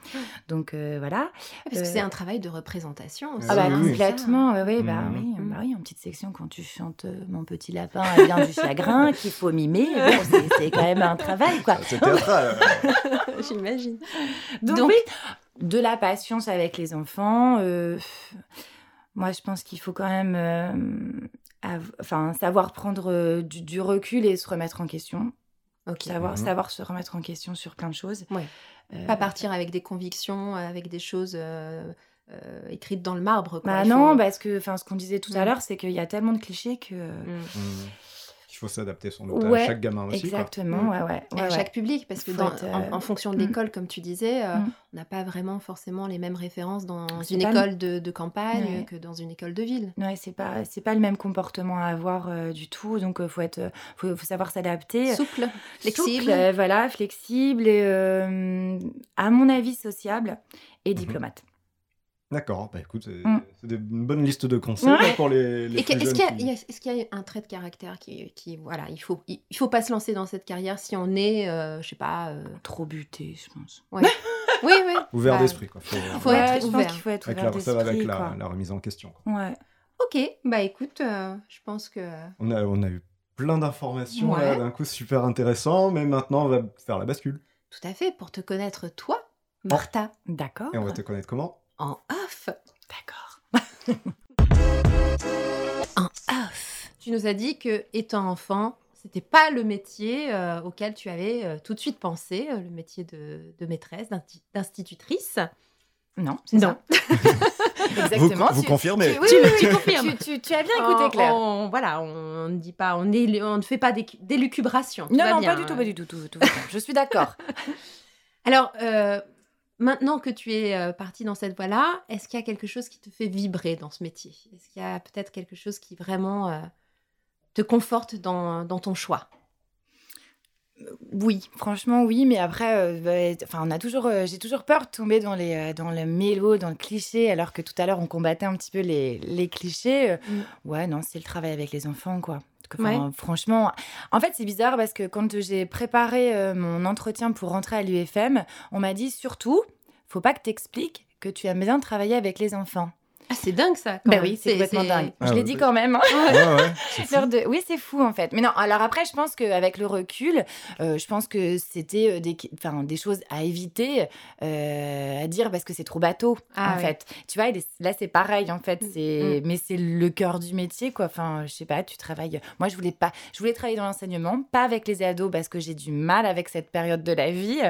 A: Donc euh, voilà.
C: Parce que c'est un travail de représentation aussi.
A: Ah bah
B: oui, oui.
A: complètement, bah,
B: Mhm.
A: oui,
C: Mhm.
A: bah oui, en petite section quand tu chantes euh, Mon petit lapin elle vient du chagrin [LAUGHS] qu'il faut mimer, bon, c'est- quand même un travail quoi.
B: C'est théâtral. [LAUGHS]
C: J'imagine.
A: Donc,
C: Donc-
A: oui, de la patience avec les enfants. euh, moi je pense qu'il faut quand même euh, enfin, savoir prendre du, du recul et se remettre en question. Savoir,
B: Mhm.
A: savoir se remettre en question sur plein de choses.
C: Ouais.
A: Euh,
C: Pas partir avec des convictions, avec des choses euh, euh, écrites dans le marbre. Quoi.
A: Bah
C: faut-
A: non, parce que enfin, ce qu'on disait tout à
C: Mm.
A: l'heure, c'est qu'il y a tellement de clichés que.
C: Mm.
B: Il faut s'adapter sans doute
A: Ouais,
B: à chaque gamin aussi.
A: Exactement,
C: Mm.
A: ouais, ouais.
C: Et
A: ouais,
C: à chaque public, parce que
A: Faut
C: dans-
A: être,
C: en,
A: euh,
C: en fonction de
A: mm.
C: l'école, comme tu disais, euh,
A: Mm.
C: on n'a pas vraiment forcément les mêmes références dans une
A: pas
C: école de, de campagne
A: Ouais.
C: que dans une école de ville.
A: Ouais, c'est pas c'est pas le même comportement à avoir euh, du tout, donc euh, faut être faut, faut savoir s'adapter.
C: Souple, flexible.
A: Souple, euh, voilà, flexible et euh, à mon avis sociable et
B: Mhm.
A: diplomate.
B: D'accord, bah écoute, c'est
A: Mm.
B: une bonne liste de conseils
A: Ouais.
B: là, pour les, les
C: est-ce qu'il y, a-
B: qui-
C: il y a- est-ce qu'il y a un trait de caractère qui, qui voilà, il faut, il, il faut pas se lancer dans cette carrière si on est, euh, je sais pas. euh,
A: Trop buté, je pense.
C: Oui, oui. [LAUGHS]
B: Ouvert
C: Bah,
B: d'esprit, quoi. Faut-
C: faut
A: Ouais,
C: être
A: je
C: ouvert.
A: pense qu'il faut être
B: avec
A: ouvert
B: la, ça va avec la, remise en question. quoi.
A: Ouais.
C: Ok, bah écoute, euh, je pense que.
B: On, a, on a eu plein d'informations
C: Ouais.
B: d'un coup super intéressant, mais maintenant on va faire la bascule.
C: Tout à fait, pour te connaître toi, Martha,
A: D'accord.
B: Et on va te connaître comment?
C: En off.
A: D'accord. [LAUGHS]
C: En off. Tu nous as dit que, étant enfant, c'était pas le métier euh, auquel tu avais euh, tout de suite pensé, euh, le métier de, de maîtresse, d'insti- d'institutrice.
A: Non, c'est
C: Non.
A: ça. [LAUGHS] Exactement.
B: Vous, vous
A: tu-
B: confirmez
A: tu-
C: Oui,
A: tu-
C: oui,
A: tu-
C: tu confirmes.
A: tu- tu- tu as bien écouté, Claire.
C: on- voilà, on ne dit pas, on, est, on ne fait pas d'élucubration.
A: Non, non,
C: bien,
A: pas du tout, pas du tout. tout, tout. Je suis d'accord. [LAUGHS]
C: Alors, euh, maintenant que tu es euh, partie dans cette voie-là, est-ce qu'il y a quelque chose qui te fait vibrer dans ce métier? Est-ce qu'il y a peut-être quelque chose qui vraiment euh, te conforte dans, dans ton choix?
A: Oui, franchement oui, mais après, euh, bah, enfin, on a toujours, euh, j'ai toujours peur de tomber dans les, euh, dans le mélo, dans le cliché, alors que tout à l'heure on combattait un petit peu les, les clichés.
C: Mm.
A: Ouais, non, c'est le travail avec les enfants, quoi.
C: Ouais.
A: Franchement, en fait, c'est bizarre parce que quand j'ai préparé euh, mon entretien pour rentrer à l'UFM, on m'a dit surtout, faut pas que t'expliques que tu aimes bien travailler avec les enfants.
C: Ah, c'est dingue ça quand
A: Ben
C: même.
A: oui, c'est complètement dingue.
B: Ah
A: Je
B: ouais,
A: l'ai dit
B: c'est-
A: quand même. hein.
B: Ouais, ouais, [LAUGHS] c'est fou.
A: L'heure de- Oui, c'est fou en fait. Mais non, alors après, je pense qu'avec le recul, euh, je pense que c'était euh, des, enfin, des choses à éviter, euh, à dire parce que c'est trop bateau
C: Ah
A: en
C: oui.
A: fait. Tu vois, là c'est pareil en fait.
C: Mm,
A: C'est, mais c'est le cœur du métier quoi. Enfin, je sais pas, tu travailles. Moi, je voulais pas, je voulais travailler dans l'enseignement, pas avec les ados parce que j'ai du mal avec cette période de la vie.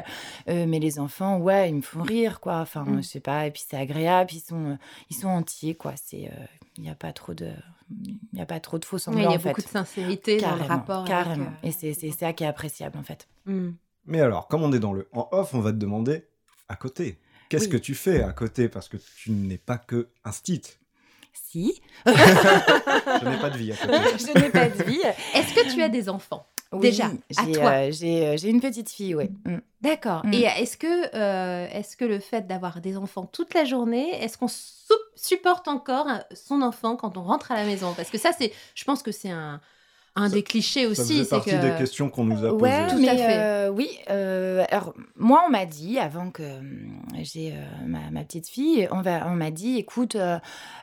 A: Euh, mais les enfants, ouais, ils me font rire quoi. Enfin,
C: Mm.
A: je sais pas. Et puis c'est agréable, ils sont, ils sont quoi. C'est, il n'y a pas trop de, il y a pas trop de faux semblants
C: il y a
A: en fait.
C: beaucoup de sincérité dans le
A: Carrément,
C: rapport. avec,
A: carrément.
C: euh,
A: Et c'est c'est ça qui est appréciable en fait.
C: Hmm.
B: Mais alors, comme on est dans le en off, on va te demander à côté. Qu'est-ce
A: Oui.
B: que tu fais à côté Parce que tu n'es pas que un stit.
A: Si, [LAUGHS]
B: Je n'ai pas de vie à côté. [LAUGHS]
A: je n'ai pas de vie.
C: Est-ce que tu as des enfants?
A: Oui,
C: Déjà, à
A: j'ai,
C: toi.
A: euh, j'ai, euh, une petite fille, oui.
C: D'accord.
A: Mm.
C: Et est-ce que, euh, que le fait d'avoir des enfants toute la journée, est-ce qu'on supporte encore euh, son enfant quand on rentre à la maison? Parce que ça, c'est, je pense que c'est un, un
B: Ça-
C: des clichés
B: Ça
C: aussi.
B: faisait
C: C'est
B: partie
C: que
B: des questions qu'on nous a posées.
A: Ouais,
C: Tout
A: mais
C: à fait.
A: euh, oui. euh, alors, moi, on m'a dit, avant que euh, j'ai euh, ma, ma petite fille, on, va, on m'a dit, écoute, euh,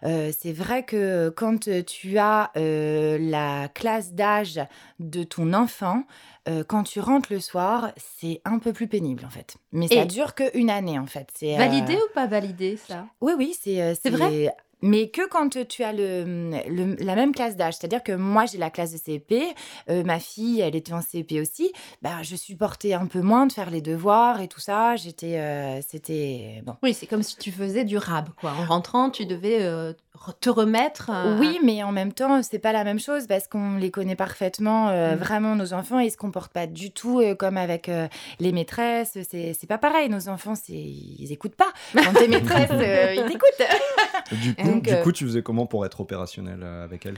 A: euh, c'est vrai que quand tu as euh, la classe d'âge de ton enfant, euh, quand tu rentres le soir, c'est un peu plus pénible, en fait. Mais ça dure qu'une année, en fait. C'est, euh,
C: validé ou pas validé ça?
A: Oui, oui, c'est
C: C'est vrai?
A: Mais que quand tu as le, la même classe d'âge. C'est-à-dire que moi, j'ai la classe de CP, euh, ma fille, elle était en CP aussi. Ben, je supportais un peu moins de faire les devoirs et tout ça. J'étais. euh, C'était. Bon.
C: Oui, c'est comme si tu faisais du rab, quoi. En rentrant, tu devais euh, te remettre. euh,
A: Oui, mais en même temps, c'est pas la même chose parce qu'on les connaît parfaitement, euh,
C: Mm.
A: vraiment, nos enfants. Ils se comportent pas du tout euh, comme avec euh, les maîtresses. C'est c'est pas pareil. Nos enfants, ils écoutent pas. Quand t'es maîtresse, [LAUGHS] euh, ils t'écoutent.
B: Du coup,
A: Donc,
B: du coup, tu faisais comment pour être opérationnel avec elle?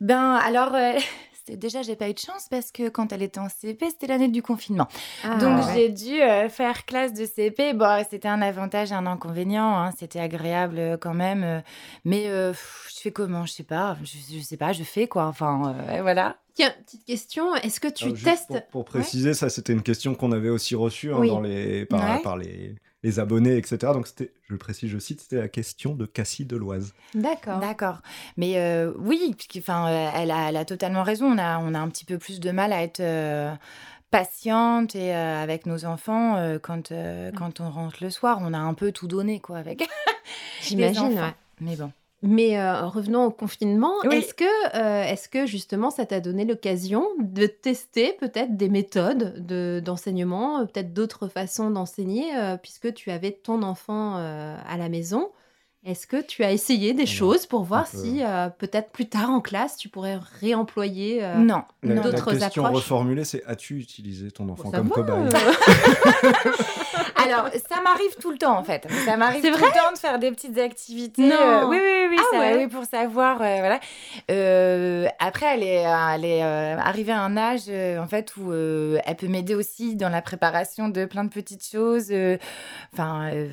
A: Ben alors, euh, [LAUGHS] c'était- déjà j'ai pas eu de chance parce que quand elle était en CP, c'était l'année du confinement.
C: Ah,
A: Donc
C: ouais.
A: j'ai dû euh, faire classe de CP. Bon, c'était un avantage, un inconvénient. hein, C'était agréable euh, quand même. euh, mais euh, pff, je fais comment Je sais pas. Je, je sais pas. Je fais quoi. Enfin, euh, voilà.
C: Tiens, petite question. Est-ce que tu
B: Alors,
C: testes?
B: pour, pour préciser, ça c'était une question qu'on avait aussi reçue hein,
C: Oui.
B: dans les, par,
A: Ouais.
B: par les, les abonnés, etc. Donc c'était, je le précise, je cite, c'était la question de Cassie Deloise.
C: D'accord.
A: D'accord. Mais euh, oui, enfin, euh, elle, a, elle a totalement raison. On a, on a un petit peu plus de mal à être euh, patiente et euh, avec nos enfants euh, quand, euh, quand on rentre le soir. On a un peu tout donné, quoi, avec [LAUGHS]
C: J'imagine. ouais.
A: Mais bon.
C: Mais euh, revenons au confinement.
A: Oui.
C: Est-ce que, euh, est-ce que justement, ça t'a donné l'occasion de tester peut-être des méthodes de, d'enseignement, euh, peut-être d'autres façons d'enseigner, euh, puisque tu avais ton enfant à la maison? Est-ce que tu as essayé des choses pour voir
B: peu.
C: si euh, peut-être plus tard en classe, tu pourrais réemployer euh,
A: non.
B: La,
A: non.
B: la
C: D'autres
B: question
C: approches
B: reformulée, c'est as-tu utilisé ton enfant comme
C: va,
B: cobaye [LAUGHS] [LAUGHS]
A: Alors, ça m'arrive tout le temps, en fait. Ça m'arrive
C: C'est
A: tout le temps de faire des petites activités.
C: Non.
A: euh, oui, oui, oui,
C: Ah
A: ça-
C: ouais.
A: oui, pour savoir, euh, voilà. Euh, après, elle est, elle est euh, arrivée à un âge, euh, en fait, où euh, elle peut m'aider aussi dans la préparation de plein de petites choses. euh, Enfin, euh,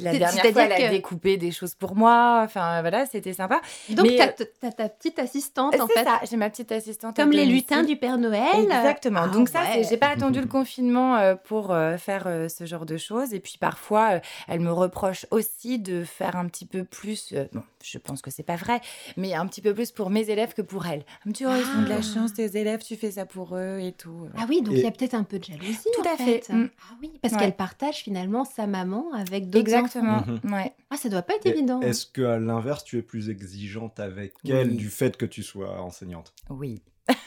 A: la dernière fois, elle
C: c'est-à-dire
A: a
C: que-
A: découpé des choses pour moi. Enfin, voilà, c'était sympa.
C: Donc,
A: Mais,
C: t'as
A: euh,
C: ta petite assistante, en fait.
A: ça, j'ai ma petite assistante.
C: Comme les lutins du Père Noël.
A: Exactement.
C: Ah
A: Donc ça,
C: ouais.
A: j'ai pas attendu le confinement euh, pour euh, faire ce genre de choses. Et puis parfois, elle me reproche aussi de faire un petit peu plus. bon, je pense que c'est pas vrai, mais un petit peu plus pour mes élèves que pour elle. Elle me dit, oh, ils ont de la
C: Ah.
A: chance, tes élèves, tu fais ça pour eux et tout.
C: Ah oui, donc il
B: Et-
C: y a peut-être un peu de jalousie.
A: Tout
C: en
A: à fait. Mm.
C: Ah oui, parce
A: Ouais.
C: qu'elle partage finalement sa maman avec d'autres
A: Exactement.
B: Mhm.
A: Ouais.
C: Ah, ça doit pas être
B: Et
C: évident.
B: Est-ce que à l'inverse, tu es plus exigeante avec
A: Oui.
B: elle du fait que tu sois enseignante?
A: Oui.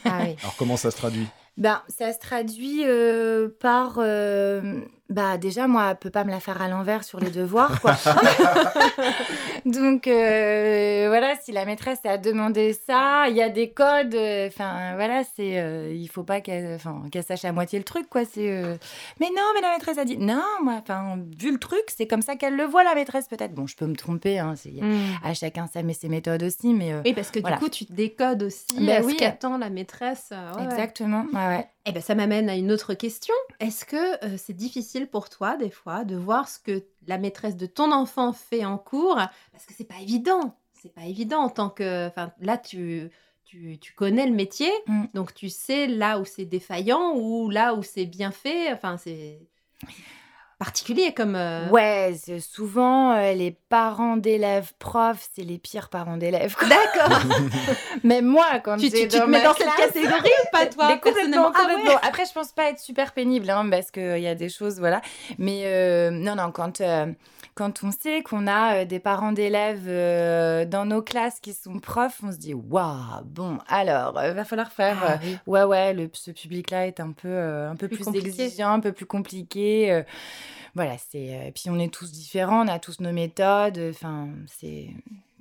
C: Ah oui.
B: Alors comment ça se traduit?
A: Ben, ça se traduit euh, par. euh, bah, déjà, moi, elle peut pas me la faire à l'envers sur les devoirs, quoi. [LAUGHS] Donc, euh, voilà, si la maîtresse a demandé ça, il y a des codes. euh, Enfin, voilà, c'est. euh, il faut pas qu'elle enfin, qu'elle sache à moitié le truc, quoi. C'est. euh, Mais non, mais la maîtresse a dit. Non, moi, enfin, vu le truc, c'est comme ça qu'elle le voit, la maîtresse, peut-être. Bon, je peux me tromper, hein. c'est-
C: Mm.
A: À chacun sa, ses méthodes aussi, mais.
C: Oui, parce que
A: Voilà.
C: du coup, tu décodes aussi
A: Ben
C: à
A: oui.
C: ce qu'attend la maîtresse. ouais.
A: Exactement. Ouais, ouais.
C: Eh ben, ça m'amène à une autre question. Est-ce que euh, c'est difficile pour toi, des fois, de voir ce que la maîtresse de ton enfant fait en cours? Parce que c'est pas évident. C'est pas évident en tant que. Enfin, là, tu, tu, tu connais le métier,
A: Mm.
C: donc tu sais là où c'est défaillant ou là où c'est bien fait. Enfin, c'est particulier comme. euh,
A: Ouais, souvent euh, les parents d'élèves profs, c'est les pires parents d'élèves.
C: D'accord. [LAUGHS]
A: Même moi, quand
C: tu, tu,
A: j'ai
C: tu te
A: dans
C: mets dans cette
A: classe-
C: catégorie ou pas, toi? [LAUGHS]
A: Mais complètement,
C: personnellement Ah ouais
A: complètement. Après, je pense pas être super pénible, hein, parce qu'il y a des choses, voilà. Mais euh, non, non, quand, quand on sait qu'on a euh, des parents d'élèves euh, dans nos classes qui sont profs, on se dit, waouh, bon, alors, il va falloir faire... euh,
C: Ah oui.
A: Ouais, ouais, le, ce public-là est un peu, euh, un peu
C: Plus
A: plus, exigeant, un peu plus compliqué. euh, voilà, c'est. euh, puis on est tous différents, on a tous nos méthodes. Enfin, c'est.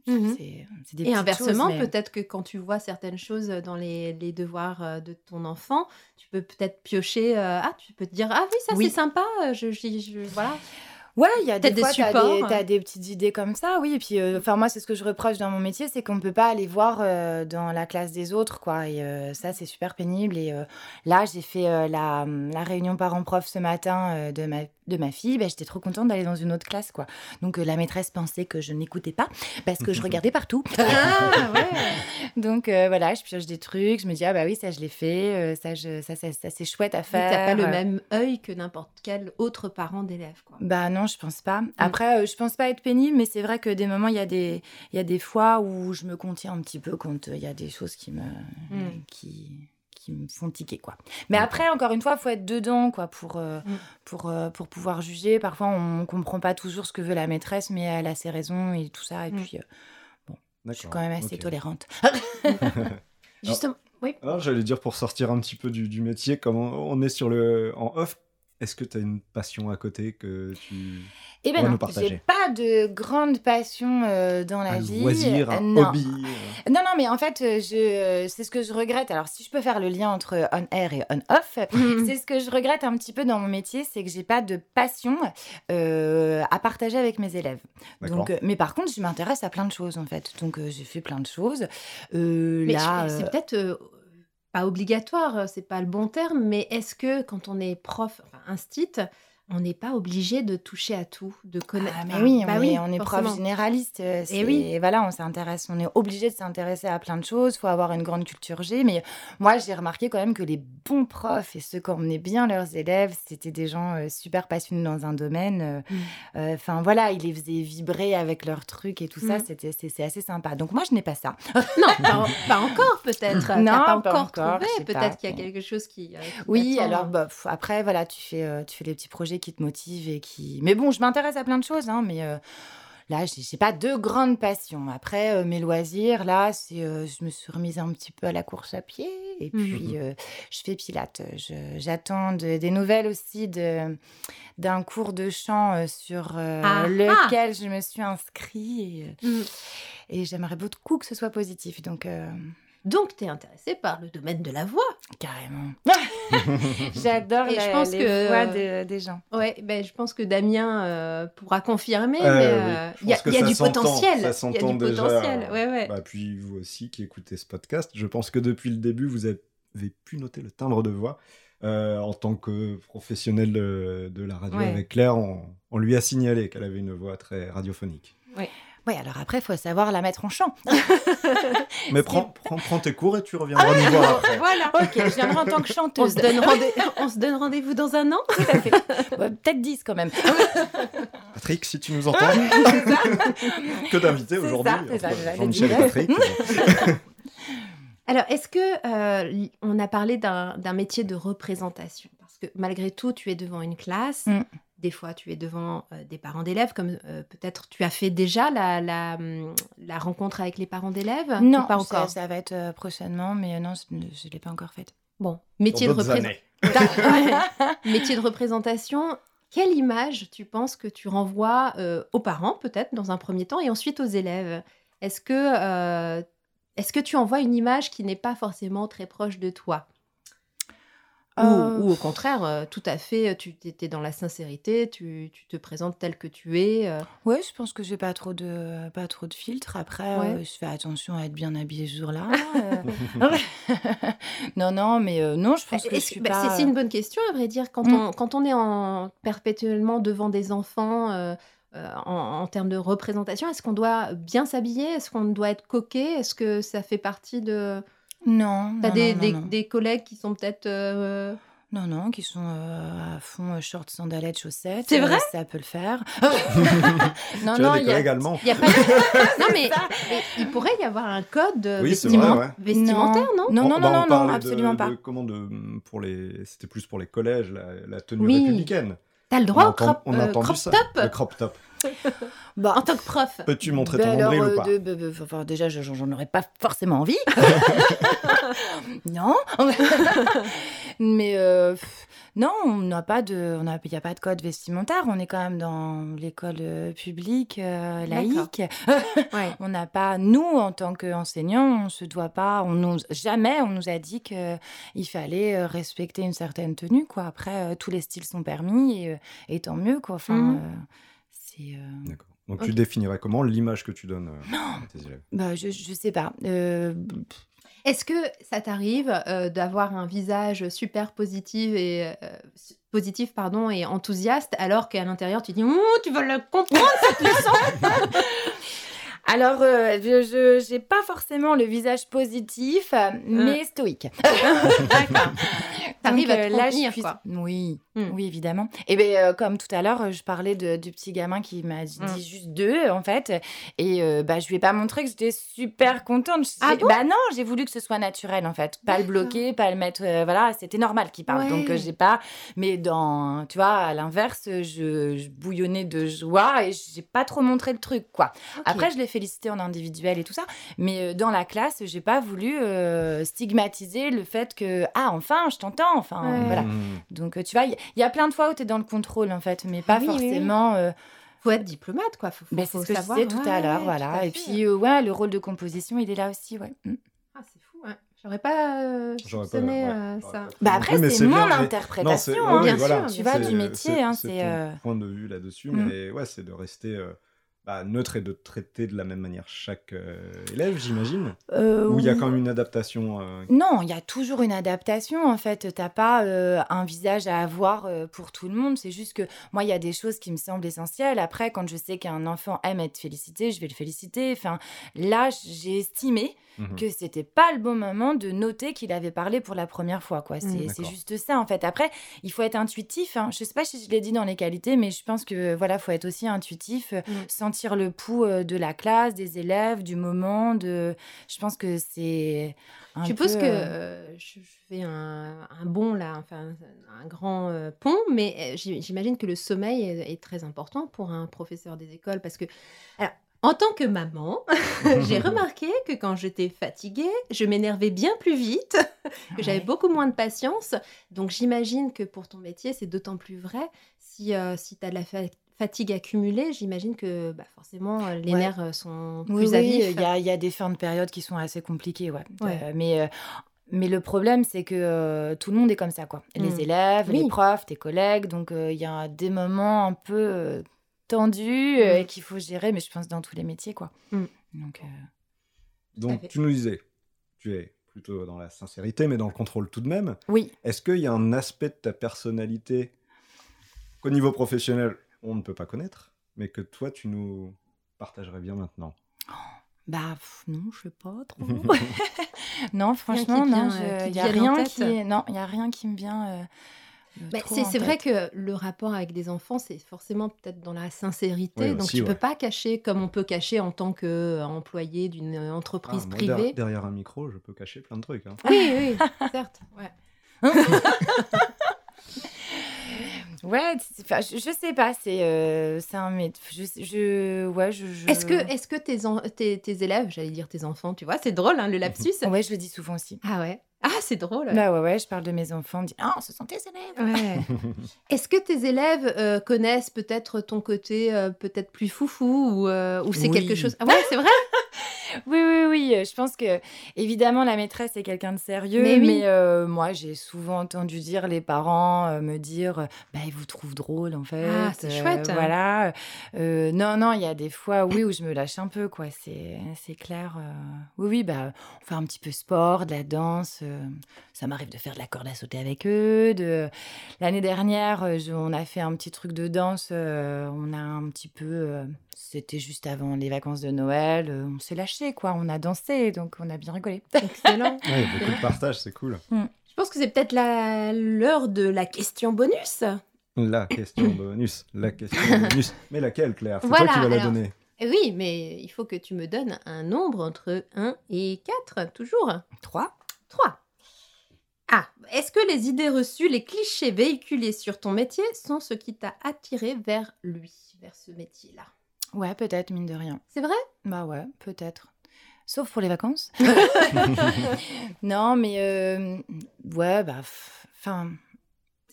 C: Mhm.
A: c'est des
C: Et inversement,
A: mais-
C: peut-être que quand tu vois certaines choses dans les, les devoirs euh, de ton enfant, tu peux peut-être piocher. euh, ah, tu peux te dire ah oui ça
A: Oui.
C: c'est sympa. euh, Je, je- je- voilà.
A: Ouais, il y a des fois, t'as
C: supports.
A: des, t'as des petites idées comme ça, oui. Et puis, euh, enfin, moi, c'est ce que je reproche dans mon métier, c'est qu'on ne peut pas aller voir euh, dans la classe des autres, quoi. Et euh, ça, c'est super pénible. Et euh, là, j'ai fait euh, la, la réunion parents-prof ce matin euh, de ma de ma fille, bah, j'étais trop contente d'aller dans une autre classe, quoi. Donc, euh, la maîtresse pensait que je n'écoutais pas parce que je [LAUGHS] regardais partout.
C: Ah ouais. [LAUGHS]
A: Donc, euh, voilà, je pioche des trucs, je me dis, ah bah oui, ça, je l'ai fait, euh, ça, je, ça, ça, ça, c'est chouette à
C: Mais
A: faire.
C: t'as pas le même œil que n'importe quel autre parent d'élève. quoi.
A: Bah non, je pense pas. Après, euh, je pense pas être pénible, mais c'est vrai que des moments, il y, a des- il y a des fois où je me contiens un petit peu quand euh, il y a des choses qui me,
C: Mm.
A: qui, qui me font tiquer, quoi. Mais après, encore une fois, il faut être dedans, quoi, pour, euh,
C: Mm.
A: pour, euh, pour pouvoir juger. Parfois, on comprend pas toujours ce que veut la maîtresse, mais elle a ses raisons et tout ça. Et
C: Mm.
A: puis, euh, je suis quand même assez tolérante. [LAUGHS]
C: Justement. Oui.
B: Alors j'allais dire pour sortir un petit peu du, du métier, comment on est sur le en off. Est-ce que tu as une passion à côté que tu
A: Eh
B: On
A: ben non,
B: partager.
A: j'ai pas de grande passion euh, dans la
B: un
A: vie.
B: loisir, un
A: non.
B: hobby euh,
A: Non, non, mais en fait, euh, je, euh, c'est ce que je regrette. Alors, si je peux faire le lien entre on-air et on-off,
C: Mhm. [LAUGHS]
A: c'est ce que je regrette un petit peu dans mon métier, c'est que j'ai pas de passion euh, à partager avec mes élèves.
B: D'accord.
A: Donc, mais par contre, je m'intéresse à plein de choses, en fait. Donc, euh, j'ai fait plein de choses. Euh,
C: Mais
A: là,
C: je- c'est peut-être euh, pas obligatoire, euh, c'est pas le bon terme, mais est-ce que quand on est prof, enfin instit, on n'est pas obligé de toucher à tout, de connaître
A: Ah, mais oui,
C: bah
A: on, est, on est prof généraliste. euh, c'est-
C: oui.
A: Voilà, on s'intéresse, on est obligé de s'intéresser à plein de choses. Il faut avoir une grande culture G. Mais moi, j'ai remarqué quand même que les bons profs et ceux qui emmenaient bien leurs élèves, c'était des gens euh, super passionnés dans un domaine. euh,
C: Mm.
A: euh, Enfin, voilà, ils les faisaient vibrer avec leurs trucs et tout ça.
C: Mm.
A: C'était, c'est, assez sympa. Donc, moi, je n'ai pas ça. [LAUGHS]
C: Non, pas, en- pas encore peut-être. [LAUGHS]
A: Non,
C: pas
A: pas
C: encore Peut-être qu'il y a quelque chose qui. qui
A: Oui, alors bah, pff, après, voilà, tu fais, tu fais les petits projets qui te motivent et qui. Mais bon, je m'intéresse à plein de choses, hein, mais euh, là, j'ai j'ai pas de grande passion. Après, euh, mes loisirs, là, c'est, euh, je me suis remise un petit peu à la course à pied et
C: Mhm.
A: puis euh, je fais pilates. Je- J'attends de- des nouvelles aussi de d'un cours de chant sur
C: Ah,
A: lequel je me suis inscrite et, et j'aimerais beaucoup que ce soit positif. Donc,
C: Donc, tu es intéressé par le domaine de la voix.
A: carrément. [LAUGHS] J'adore
C: Et je
A: la-
C: pense
A: les
C: que-
A: voix de- des gens.
C: Ouais, ben, je pense que Damien euh, pourra confirmer,
B: Euh, oui,
C: euh, il y a, y du potentiel.
B: ça
C: Il y a
B: s'entend
C: du
B: déjà.
C: potentiel. Ouais, ouais.
B: Bah, puis vous aussi qui écoutez ce podcast, je pense que depuis le début, vous avez pu noter le timbre de voix. Euh, en tant que professionnel de, de la radio
C: Ouais.
B: avec Claire, on, on lui a signalé qu'elle avait une voix très radiophonique.
A: Oui, alors après, il faut savoir la mettre en chant. [LAUGHS]
B: Mais prends, prends, prends tes cours et tu reviendras nous voir après.
C: Voilà.
A: ok, je viendrai en tant que
C: On
A: chanteuse.
C: se donne rendez- on se donne rendez-vous dans un an?
A: Tout à fait. [LAUGHS] Ouais, Peut-être 10 quand même. [LAUGHS]
B: Patrick, si tu nous entends, que d'invités aujourd'hui. Jean-Michel et. Patrick.
C: Alors, est-ce que euh, on a parlé d'un d'un métier de représentation? Parce que malgré tout, tu es devant une classe.
A: Mm.
C: Des fois, tu es devant euh, des parents d'élèves, comme euh, peut-être tu as fait déjà la, la, hum, la rencontre avec les parents d'élèves
A: Non,
C: pas
A: ça,
C: encore?
A: ça va être euh, prochainement, mais euh, non, je ne l'ai pas encore faite.
C: Bon, métier de,
B: d'autres
C: repré-
B: années. [LAUGHS]
C: Ouais. [LAUGHS] métier de représentation. Quelle image tu penses que tu renvoies euh, aux parents, peut-être dans un premier temps, et ensuite aux élèves? Est-ce que, euh, est-ce que tu envoies une image qui n'est pas forcément très proche de toi? Ou-
A: Euh,
C: ou, au contraire, euh, tout à fait, tu étais dans la sincérité, tu, tu te présentes tel que tu es. euh.
A: Ouais, je pense que j'ai pas trop de pas trop de filtres. Après,
C: Ouais.
A: euh, je fais attention à être bien habillée ce jour-là. [LAUGHS] euh. [LAUGHS] non, non, mais euh, non, je pense que je
C: Est-ce-
A: suis
C: bah,
A: pas.
C: c'est, une bonne question, à vrai dire. Quand,
A: Mm.
C: on, quand on est en, perpétuellement devant des enfants, euh, euh, en, en termes de représentation, est-ce qu'on doit bien s'habiller? Est-ce qu'on doit être coquet? Est-ce que ça fait partie de...
A: Non,
C: T'as
A: non,
C: des,
A: non,
C: des,
A: non, non.
C: des collègues qui sont peut-être... euh,
A: Non, non, qui sont euh, à fond euh, shorts, sandalettes, chaussettes.
C: C'est vrai?
A: Ça peut le faire. [LAUGHS] [LAUGHS] non,
B: tu
A: non,
B: as des
A: il y a-
B: collègues allemands.
C: Il y a pas de- [LAUGHS] Non, mais, mais il pourrait y avoir un code
B: Oui, c'est
C: vestiment-
B: vrai, ouais.
C: vestimentaire, non,
A: Non,
B: On-
A: non,
B: bah,
A: non,
B: on
A: non,
B: parlait de-
A: absolument
B: de-
A: pas.
B: comment de, pour les, c'était plus pour les collèges, la, la tenue
C: Oui.
B: républicaine.
C: T'as le
B: On
C: droit
B: a
C: au crop,
B: on a
C: euh,
B: entendu
C: crop
B: ça.
C: top
B: Le crop top. [LAUGHS]
A: Bah,
C: en tant que prof.
B: Peux-tu montrer ton
A: alors,
B: nombril
A: euh,
B: ou pas
A: de- be- be- enfin, déjà, je- j'en aurais pas forcément envie. [LAUGHS] [LAUGHS] non. Mais euh, pff, non, on n'a pas de, on a, il n'y a pas de code vestimentaire. On est quand même dans l'école euh, publique euh, laïque.
C: Ouais.
A: On n'a pas, nous, en tant qu'enseignants, on se doit pas, on nous, jamais on nous a dit que il fallait euh, respecter une certaine tenue, quoi. Après, euh, tous les styles sont permis et, euh, et tant mieux, quoi. Enfin,
C: Mhm.
A: Euh, c'est.
B: D'accord. Donc tu définirais comment l'image que tu donnes euh, à tes élèves?
A: Bah, je, je sais pas. Euh,
C: Est-ce que ça t'arrive euh, d'avoir un visage super positif et euh, positif pardon et enthousiaste alors qu'à l'intérieur tu dis Ouh, tu vas le comprendre cette leçon?
A: Alors, euh, je n'ai pas forcément le visage positif, euh, mais stoïque. [LAUGHS]
C: D'accord. T'arrives à
A: euh,
C: te
A: là,
C: contenir,
A: je suis...
C: quoi.
A: Oui,
C: Mm.
A: oui, évidemment. Et bien, comme tout à l'heure, je parlais de- du petit gamin qui m'a dit
C: Mm.
A: juste deux, en fait. Et euh, bah, je lui ai pas montré que j'étais super contente.
C: Ah bon
A: Bah non, j'ai voulu que ce soit naturel, en fait. Pas le bloquer, pas le mettre... voilà, c'était normal qu'il parle.
C: Ouais.
A: Donc, j'ai pas... Mais dans... Tu vois, à l'inverse, je, je bouillonnais de joie et j'ai pas trop montré le truc, quoi. Après, je l'ai félicité en individuel et tout ça, mais euh, dans la classe, j'ai pas voulu euh, stigmatiser le fait que ah enfin, je t'entends, enfin
C: Ouais.
A: voilà.
B: Mmh.
A: Donc euh, tu vois, il y, a plein de fois où tu es dans le contrôle en fait, mais pas
C: Oui, oui, oui.
A: forcément. euh,
C: faut être diplomate quoi. Faut, faut,
A: ben, c'est ce que
C: savoir.
A: je disais tout
C: Ouais,
A: à l'heure,
C: ouais,
A: voilà.
C: à
A: Et puis euh, ouais, le rôle de composition, il est là aussi, ouais. Mm.
C: Ah, c'est fou. Ouais. J'aurais pas euh,
B: pas- ouais,
C: ça.
A: Bah après,
B: mais
A: c'est
B: bien,
A: mon
B: mais-
A: interprétation.
B: Non, c'est-
A: hein.
B: oui,
C: Bien
B: voilà,
C: sûr,
A: Tu vas
B: c'est-
A: du métier, hein,
B: c'est
A: c'est,
B: ton
A: euh,
B: point de vue là-dessus,
A: Mm.
B: mais ouais, c'est de rester euh, bah, neutre et de traiter de la même manière chaque euh, élève, j'imagine.
A: Euh,
B: Ou il y a quand même une adaptation. euh,
A: Non, il y a toujours une adaptation en fait. T'as pas euh, un visage à avoir euh, pour tout le monde. C'est juste que moi, il y a des choses qui me semblent essentielles. Après, quand je sais qu'un enfant aime être félicité, je vais le féliciter. Enfin, là, j'ai estimé
B: mhm.
A: que c'était pas le bon moment de noter qu'il avait parlé pour la première fois. quoi. C'est
C: Mm.
A: c'est juste ça en fait. Après, il faut être intuitif. Hein. Je sais pas si je l'ai dit dans les qualités, mais je pense que voilà, faut être aussi intuitif,
C: Mm.
A: Sentir le pouls euh, de la classe, des élèves, du moment. De, je pense que c'est. un
C: Je suppose
A: peu,
C: que
A: euh,
C: euh, je, fais un, un bond là, enfin un grand euh, pont, mais euh, j'im- j'imagine que le sommeil est, est très important pour un professeur des écoles parce que, alors, en tant que maman, [LAUGHS] j'ai [LAUGHS] remarqué que quand j'étais fatiguée, je m'énervais bien plus vite, que j'avais
A: Ouais.
C: beaucoup moins de patience. Donc j'imagine que pour ton métier, c'est d'autant plus vrai si, euh, si tu as de la fa- fatigue accumulée, j'imagine que bah, forcément euh, les
A: Ouais.
C: nerfs euh, sont
A: Oui,
C: plus
A: oui,
C: à vif.
A: il y a, il y a des fins de période qui sont assez compliquées, ouais.
C: Ouais.
A: Euh, mais, euh, mais le problème, c'est que euh, tout le monde est comme ça, quoi. Les
C: Mm.
A: élèves,
C: Oui.
A: les profs, tes collègues. Donc, euh, il y a des moments un peu euh, tendus euh,
C: Mm.
A: qu'il faut gérer, mais je pense dans tous les métiers, quoi.
C: Mm.
A: Donc, euh,
B: Donc, tu nous disais, tu es plutôt dans la sincérité, mais dans le contrôle tout de même.
A: Oui.
B: Est-ce qu'il y a un aspect de ta personnalité qu'au niveau professionnel, on ne peut pas connaître, mais que toi, tu nous partagerais bien maintenant
A: Bah pff, non, je sais pas trop. [LAUGHS] [LAUGHS] non, franchement, non,
C: euh,
A: il
C: te
A: y a rien qui, non, il y a rien qui me vient. euh, euh,
C: Mais
A: trop
C: c'est vrai que le rapport avec des enfants, c'est forcément peut-être dans la sincérité. Donc
B: aussi,
C: tu
B: ouais.
C: peux pas cacher comme on peut cacher en tant qu'employé d'une euh,
B: Ah,
C: entreprise
B: moi, der-
C: privée.
B: derrière un micro, je peux cacher plein de trucs. hein.
C: Oui, [LAUGHS] oui, certes. ouais.
A: Enfin, je, je sais pas, c'est euh, un je, je ouais, je, je-
C: Est-ce que, est que tes, en- tes, tes élèves, j'allais dire tes enfants, tu vois, c'est drôle hein, le lapsus.
A: Ouais, je le dis souvent aussi.
C: Ah ouais? Ah, c'est drôle.
A: Bah ouais, ouais, je parle de mes enfants, on me dit "Ah, ce sont tes élèves."
C: Ouais. [LAUGHS] Est-ce que tes élèves euh, connaissent peut-être ton côté euh, peut-être plus foufou ou, ou c'est
B: Oui.
C: quelque chose? Ah ouais, c'est vrai? [LAUGHS]
A: Oui, oui, oui. euh, Je pense que, évidemment, la maîtresse est quelqu'un de sérieux.
C: Mais
A: euh, moi, j'ai souvent entendu dire les parents euh, me dire bah, ils vous trouvent drôle, en fait.
C: Ah, c'est
A: euh,
C: chouette.
A: Voilà. Non, non, il y a des fois, oui, où je me lâche un peu, quoi. C'est clair. Oui, oui, bah, on fait un petit peu sport, de la danse. Ça m'arrive de faire de la corde à sauter avec eux. De... L'année dernière, je- on a fait un petit truc de danse. on a un petit peu. C'était juste avant les vacances de Noël. on s'est lâché, quoi. On a dansé, donc on a bien rigolé. [LAUGHS]
C: Excellent.
B: Ouais, il y a beaucoup de partage, c'est cool.
C: Je pense que c'est peut-être la- l'heure de la question bonus.
B: La question [LAUGHS] bonus, la question bonus. Mais laquelle, Claire? C'est
C: Voilà,
B: toi qui vas la donner.
C: Eh Oui, mais il faut que tu me donnes un nombre entre 1 et 4, toujours.
A: Trois
C: 3. Ah, est-ce que les idées reçues, les clichés véhiculés sur ton métier sont ce qui t'a attiré vers lui, vers ce métier-là?
A: Ouais, peut-être, mine de rien.
C: C'est vrai?
A: Bah ouais, peut-être. Sauf pour les vacances. [LAUGHS] [LAUGHS] non, mais euh, ouais, bah, enfin,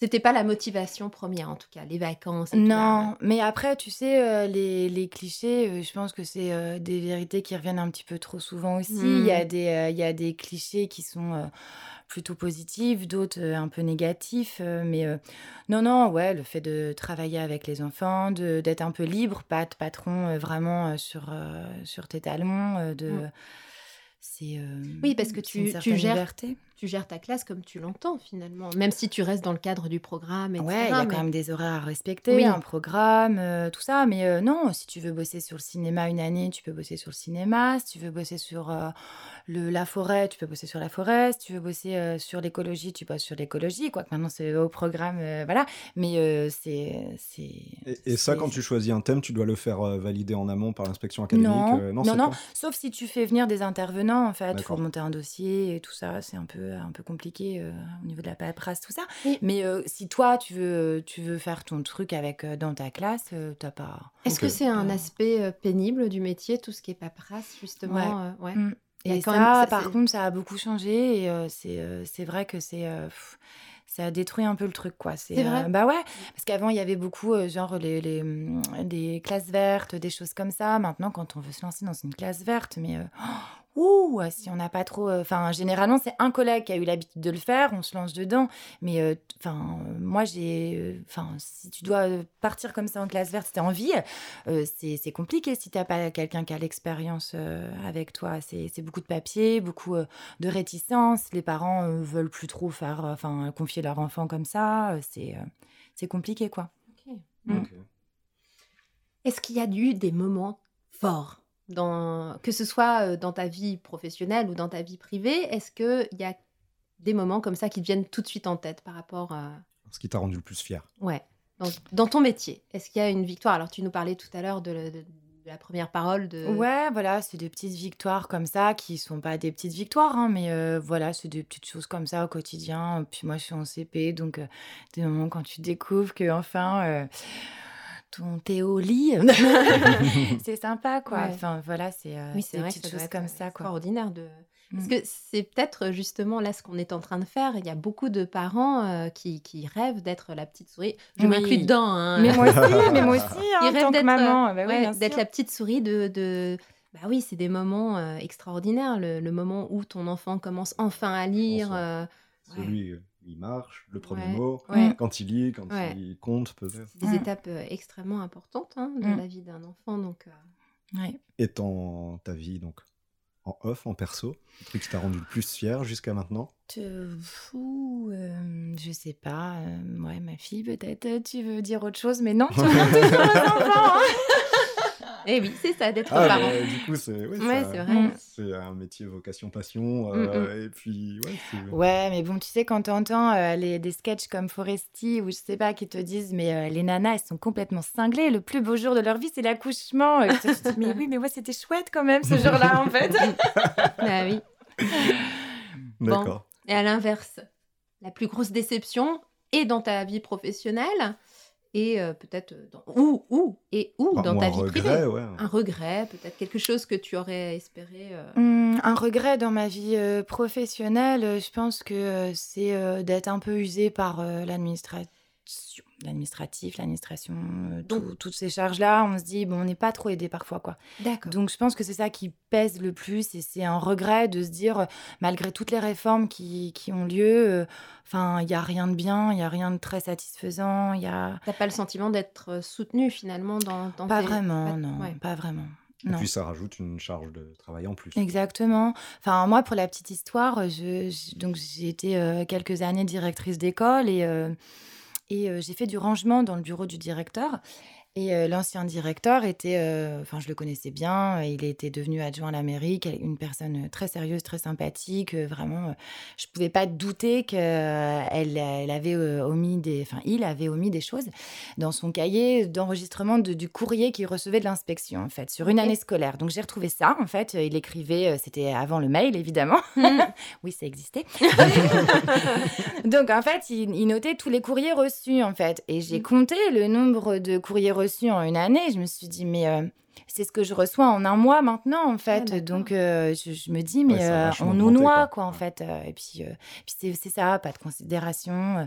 C: C'était pas la motivation première, en tout cas, les vacances. et tout
A: non. Mais après, tu sais, euh, les, les clichés, euh, je pense que c'est euh, des vérités qui reviennent un petit peu trop souvent aussi. Il y a
C: Mm.
A: des, y a des clichés qui sont plutôt positifs, d'autres un peu négatifs. mais non, non, ouais, le fait de travailler avec les enfants, d'être un peu libre, pas de patron vraiment sur, sur tes talons, de.
C: Mm.
A: C'est
C: Oui, parce que tu- tu gères-
A: liberté.
C: Tu gères ta classe comme tu l'entends, finalement. Même si tu restes dans le cadre du programme, etc.
A: Ouais, il y a
C: mais-
A: quand même des horaires à respecter,
C: Oui.
A: un programme, euh, tout ça. Mais euh, non, si tu veux bosser sur le cinéma une année, tu peux bosser sur le cinéma. Si tu veux bosser sur euh, le, la forêt, tu peux bosser sur la forêt. Si tu veux bosser euh, sur l'écologie, tu bosses sur l'écologie. Quoique maintenant, c'est au programme, euh, voilà. Mais euh, c'est... c'est-
B: Et, et ça,
A: c'est-
B: quand tu choisis un thème, tu dois le faire euh, valider en amont par l'inspection académique
A: Non,
B: euh,
A: non, non.
B: pas-
A: Sauf si tu fais venir des intervenants, en fait. Il faut
B: D'accord.
A: monter un dossier et tout ça. C'est un peu, un peu compliqué euh, au niveau de la paperasse, tout ça.
C: Oui.
A: Mais euh, si toi, tu veux, tu veux faire ton truc avec euh, dans ta classe, t'as pas.
C: Est-ce que c'est un aspect pénible du métier, tout ce qui est paperasse, justement ouais.
A: Mm.
C: Y a
A: Et
C: quand
A: ça,
C: même- ça,
A: par contre, ça a beaucoup changé et c'est vrai que c'est. ça a détruit un peu le truc, quoi.
C: C'est vrai
A: euh, Bah ouais, parce qu'avant, il y avait beaucoup, euh, genre, les, les, hum, des classes vertes, des choses comme ça. Maintenant, quand on veut se lancer dans une classe verte, mais. euh, Ouh, si on n'a pas trop. euh, Enfin, généralement, c'est un collègue qui a eu l'habitude de le faire, on se lance dedans. Mais, euh, enfin, euh, moi, j'ai. euh, Enfin, si tu dois partir comme ça en classe verte, si tu as envie, euh, c'est c'est compliqué si tu n'as pas quelqu'un qui a l'expérience euh, avec toi. C'est c'est beaucoup de papier, beaucoup euh, de réticence. Les parents euh, veulent plus trop faire, euh, enfin, confier leur enfant comme ça. euh, C'est euh, c'est compliqué, quoi.
C: Ok.
A: Mm.
C: Est-ce qu'il y a eu des moments forts? Dans, que ce soit euh, dans ta vie professionnelle ou dans ta vie privée Est-ce qu'il y a des moments comme ça qui te viennent tout de suite en tête par rapport à...
B: Ce qui t'a rendu le plus fier.
C: Ouais, dans, dans ton métier Est-ce qu'il y a une victoire? Alors, tu nous parlais tout à l'heure de, le- de- de la première parole de...
A: Ouais, voilà, c'est des petites victoires comme ça qui sont pas des petites victoires, hein, mais euh, voilà, c'est des petites choses comme ça au quotidien. Puis moi, je suis en CP, donc euh, des moments quand tu découvres que enfin euh, ton thé au lit, [LAUGHS] c'est sympa, quoi.
C: Ouais.
A: Enfin, voilà, c'est euh,
C: Oui,
A: c'est des petites choses comme ça, quoi.
C: extraordinaire de... Parce
A: Mm.
C: que c'est peut-être justement là ce qu'on est en train de faire. Il y a beaucoup de parents euh, qui, qui rêvent d'être la petite souris. Je
A: Oui.
C: m'inclus dedans. hein.
A: Mais moi aussi, [LAUGHS] mais moi aussi,
C: Ils
A: hein, en
C: rêvent d'être,
A: maman,
C: euh,
A: bah oui,
C: ouais, d'être la petite souris de. de... Bah oui, c'est des moments euh, extraordinaires. Le, le moment où ton enfant commence enfin à lire. Ouais.
B: Celui, euh, il marche, le premier
C: Ouais.
B: mot,
C: Ouais.
B: quand il lit, quand
C: Ouais.
B: il compte peut-être.
C: C'est des étapes euh, extrêmement importantes hein, de
A: Mm.
C: la vie d'un enfant. Donc, euh,
A: Ouais.
B: Et dans ta vie, donc, en off, en perso Le truc qui t'a rendu le plus fier jusqu'à maintenant?
A: Fou, euh, je sais pas. euh, ouais, ma fille, peut-être. Tu veux dire autre chose, mais non, tu [LAUGHS] reviens toujours aux [LAUGHS] hein.
C: Eh oui, c'est ça, d'être
B: Ah,
C: parent.
B: mais du coup, c'est ouais,
C: Ouais,
B: ça-
C: c'est vrai.
A: Mm.
B: c'est un métier vocation-passion.
C: Mm,
B: euh, Et puis, ouais,
A: Ouais, mais bon, tu sais, quand tu entends des sketchs comme Foresti ou je sais pas, qui te disent, mais euh, les nanas, elles sont complètement cinglées. Le plus beau jour de leur vie, c'est l'accouchement. Et tu te dis, mais oui, mais ouais, c'était chouette quand même ce jour-là, en fait. [LAUGHS]
C: Ah oui. Bon.
B: D'accord.
C: Et à l'inverse, la plus grosse déception est dans ta vie professionnelle et euh, peut-être dans ou ou et ou
B: Bah,
C: dans
B: ou
C: ta vie
B: regret,
C: privée.
B: ouais.
C: Un regret, peut-être quelque chose que tu aurais espéré. euh,
A: Hum, un regret dans ma vie euh, professionnelle, euh, je pense que euh, c'est euh, d'être un peu usée par euh, l'administration, l'administratif, l'administration, euh, tout- toutes ces charges-là. On se dit, bon, on n'est pas trop aidé parfois, quoi.
C: D'accord.
A: Donc je pense que c'est ça qui pèse le plus et c'est un regret de se dire, euh, malgré toutes les réformes qui, qui ont lieu, euh, enfin, il n'y a rien de bien, il n'y a rien de très satisfaisant, il y a...
C: T'as pas le sentiment d'être soutenu finalement dans, dans
A: Pas
C: tes-
A: vraiment,
C: pas-
A: non,
C: ouais.
A: pas vraiment.
B: Et
A: Non.
B: puis, ça rajoute une charge de travail en plus.
A: Exactement. Enfin, moi, pour la petite histoire, je, je- donc j'ai été euh, quelques années directrice d'école et, euh, et euh, j'ai fait du rangement dans le bureau du directeur. Et euh, l'ancien directeur était, euh, enfin, je le connaissais bien. euh, Il était devenu adjoint à la mairie, une personne très sérieuse, très sympathique. euh, vraiment, je pouvais pas douter qu'elle elle avait omis des, enfin, il avait omis des choses dans son cahier d'enregistrement de- du courrier qu'il recevait de l'inspection, en fait, sur une année scolaire. Donc j'ai retrouvé ça, en fait. Il écrivait, c'était avant le mail, évidemment.
C: Mhm. [LAUGHS]
A: oui, ça existait. [LAUGHS] Donc en fait, il, il notait tous les courriers reçus, en fait. Et j'ai
C: Mm.
A: compté le nombre de courriers reçus en une année. Je me suis dit, mais. euh, c'est ce que je reçois en un mois maintenant, en fait. Donc, euh, je, je me dis, mais
B: Ouais,
A: euh, on nous noie,
B: quoi.
A: quoi, en fait. Euh, et puis, euh, puis c'est c'est ça, pas de considération. euh,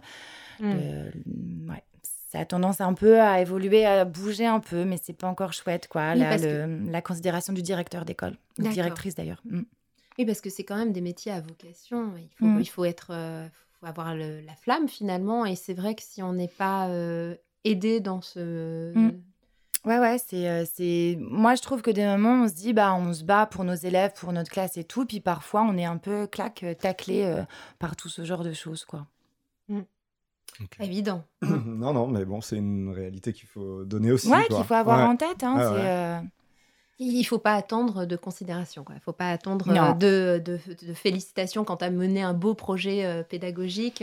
C: Mm.
A: le- ouais. Ça a tendance un peu à évoluer, à bouger un peu, mais c'est pas encore chouette, quoi.
C: Oui,
A: la, le- la considération du directeur d'école, ou directrice d'ailleurs. Mm.
C: Oui, parce que c'est quand même des métiers à vocation. Il faut,
A: Mm.
C: il faut être, euh, faut avoir le- la flamme finalement. Et c'est vrai que si on n'est pas euh, aidé dans ce,
A: Mm. Ouais, ouais, c'est, euh, c'est. Moi, je trouve que des moments, on se dit, bah, on se bat pour nos élèves, pour notre classe et tout, puis parfois, on est un peu claque, euh, taclé euh, par tout ce genre de choses, quoi.
B: Ok.
C: évident. [CLEARS THROAT]
B: non, non, mais bon, c'est une réalité qu'il faut donner aussi.
A: ouais,
B: quoi.
A: qu'il faut avoir
B: Ouais.
A: en tête. Hein,
B: Ouais,
A: c'est,
B: ouais.
A: euh,
C: Il faut pas attendre de considération. Il ne faut pas attendre de, de, de félicitations quand tu as mené un beau projet euh, pédagogique.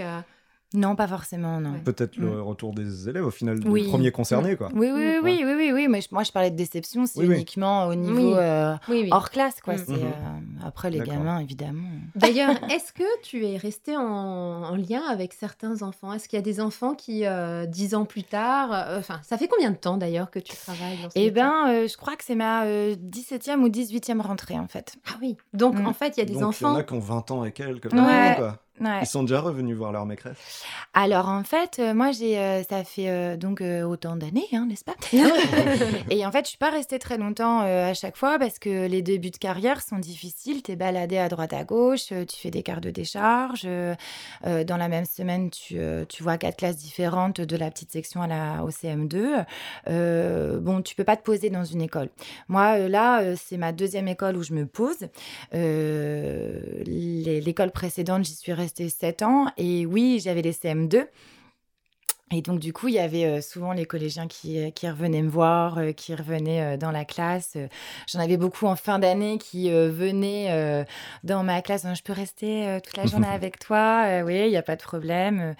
A: Non, pas forcément, non.
B: Peut-être le
A: Mm.
B: retour des élèves, au final, du
A: Oui.
B: premier concerné, quoi.
A: Oui, oui, oui, oui, oui, oui, mais je- moi, je parlais de déception, c'est
B: Oui, oui.
A: uniquement au niveau
C: Oui.
A: euh,
C: Oui, oui.
A: hors classe, quoi.
C: Mm.
A: C'est,
B: Mhm.
A: euh, après, les gamins, évidemment.
C: D'ailleurs, [LAUGHS] est-ce que tu es resté en, en lien avec certains enfants? Est-ce qu'il y a des enfants qui, euh, dix ans plus tard, euh, enfin, ça fait combien de temps d'ailleurs que tu travailles dans ce
A: Eh ben, euh, je crois que c'est ma euh, 17e ou 18e rentrée, en fait.
C: Ah oui. Donc
A: Mm.
C: en fait, il y a des
B: Donc, il y en
C: enfants.
B: a qui ont 20 ans et quelques.
A: Ouais.
B: quoi.
A: Ouais.
B: Ils sont déjà revenus voir leur maîtresse?
A: Alors en fait, euh, moi j'ai, euh, ça fait euh, donc autant d'années, hein, n'est-ce pas? [LAUGHS] Et en fait, je suis pas restée très longtemps à chaque fois parce que les débuts de carrière sont difficiles. T'es baladé à droite à gauche, tu fais des quarts de décharge. dans la même semaine, tu, tu vois quatre classes différentes de la petite section à la au CM2. Euh, bon, tu peux pas te poser dans une école. Moi, là, c'est ma deuxième école où je me pose. L'école précédente, j'y suis restée sept ans. Et oui, j'avais les CM2. Et donc, du coup, il y avait euh, souvent les collégiens qui, euh, qui revenaient me voir, euh, qui revenaient dans la classe. J'en avais beaucoup en fin d'année qui venaient dans ma classe. Je peux rester toute la journée [LAUGHS] avec toi Oui, il n'y a pas de problème.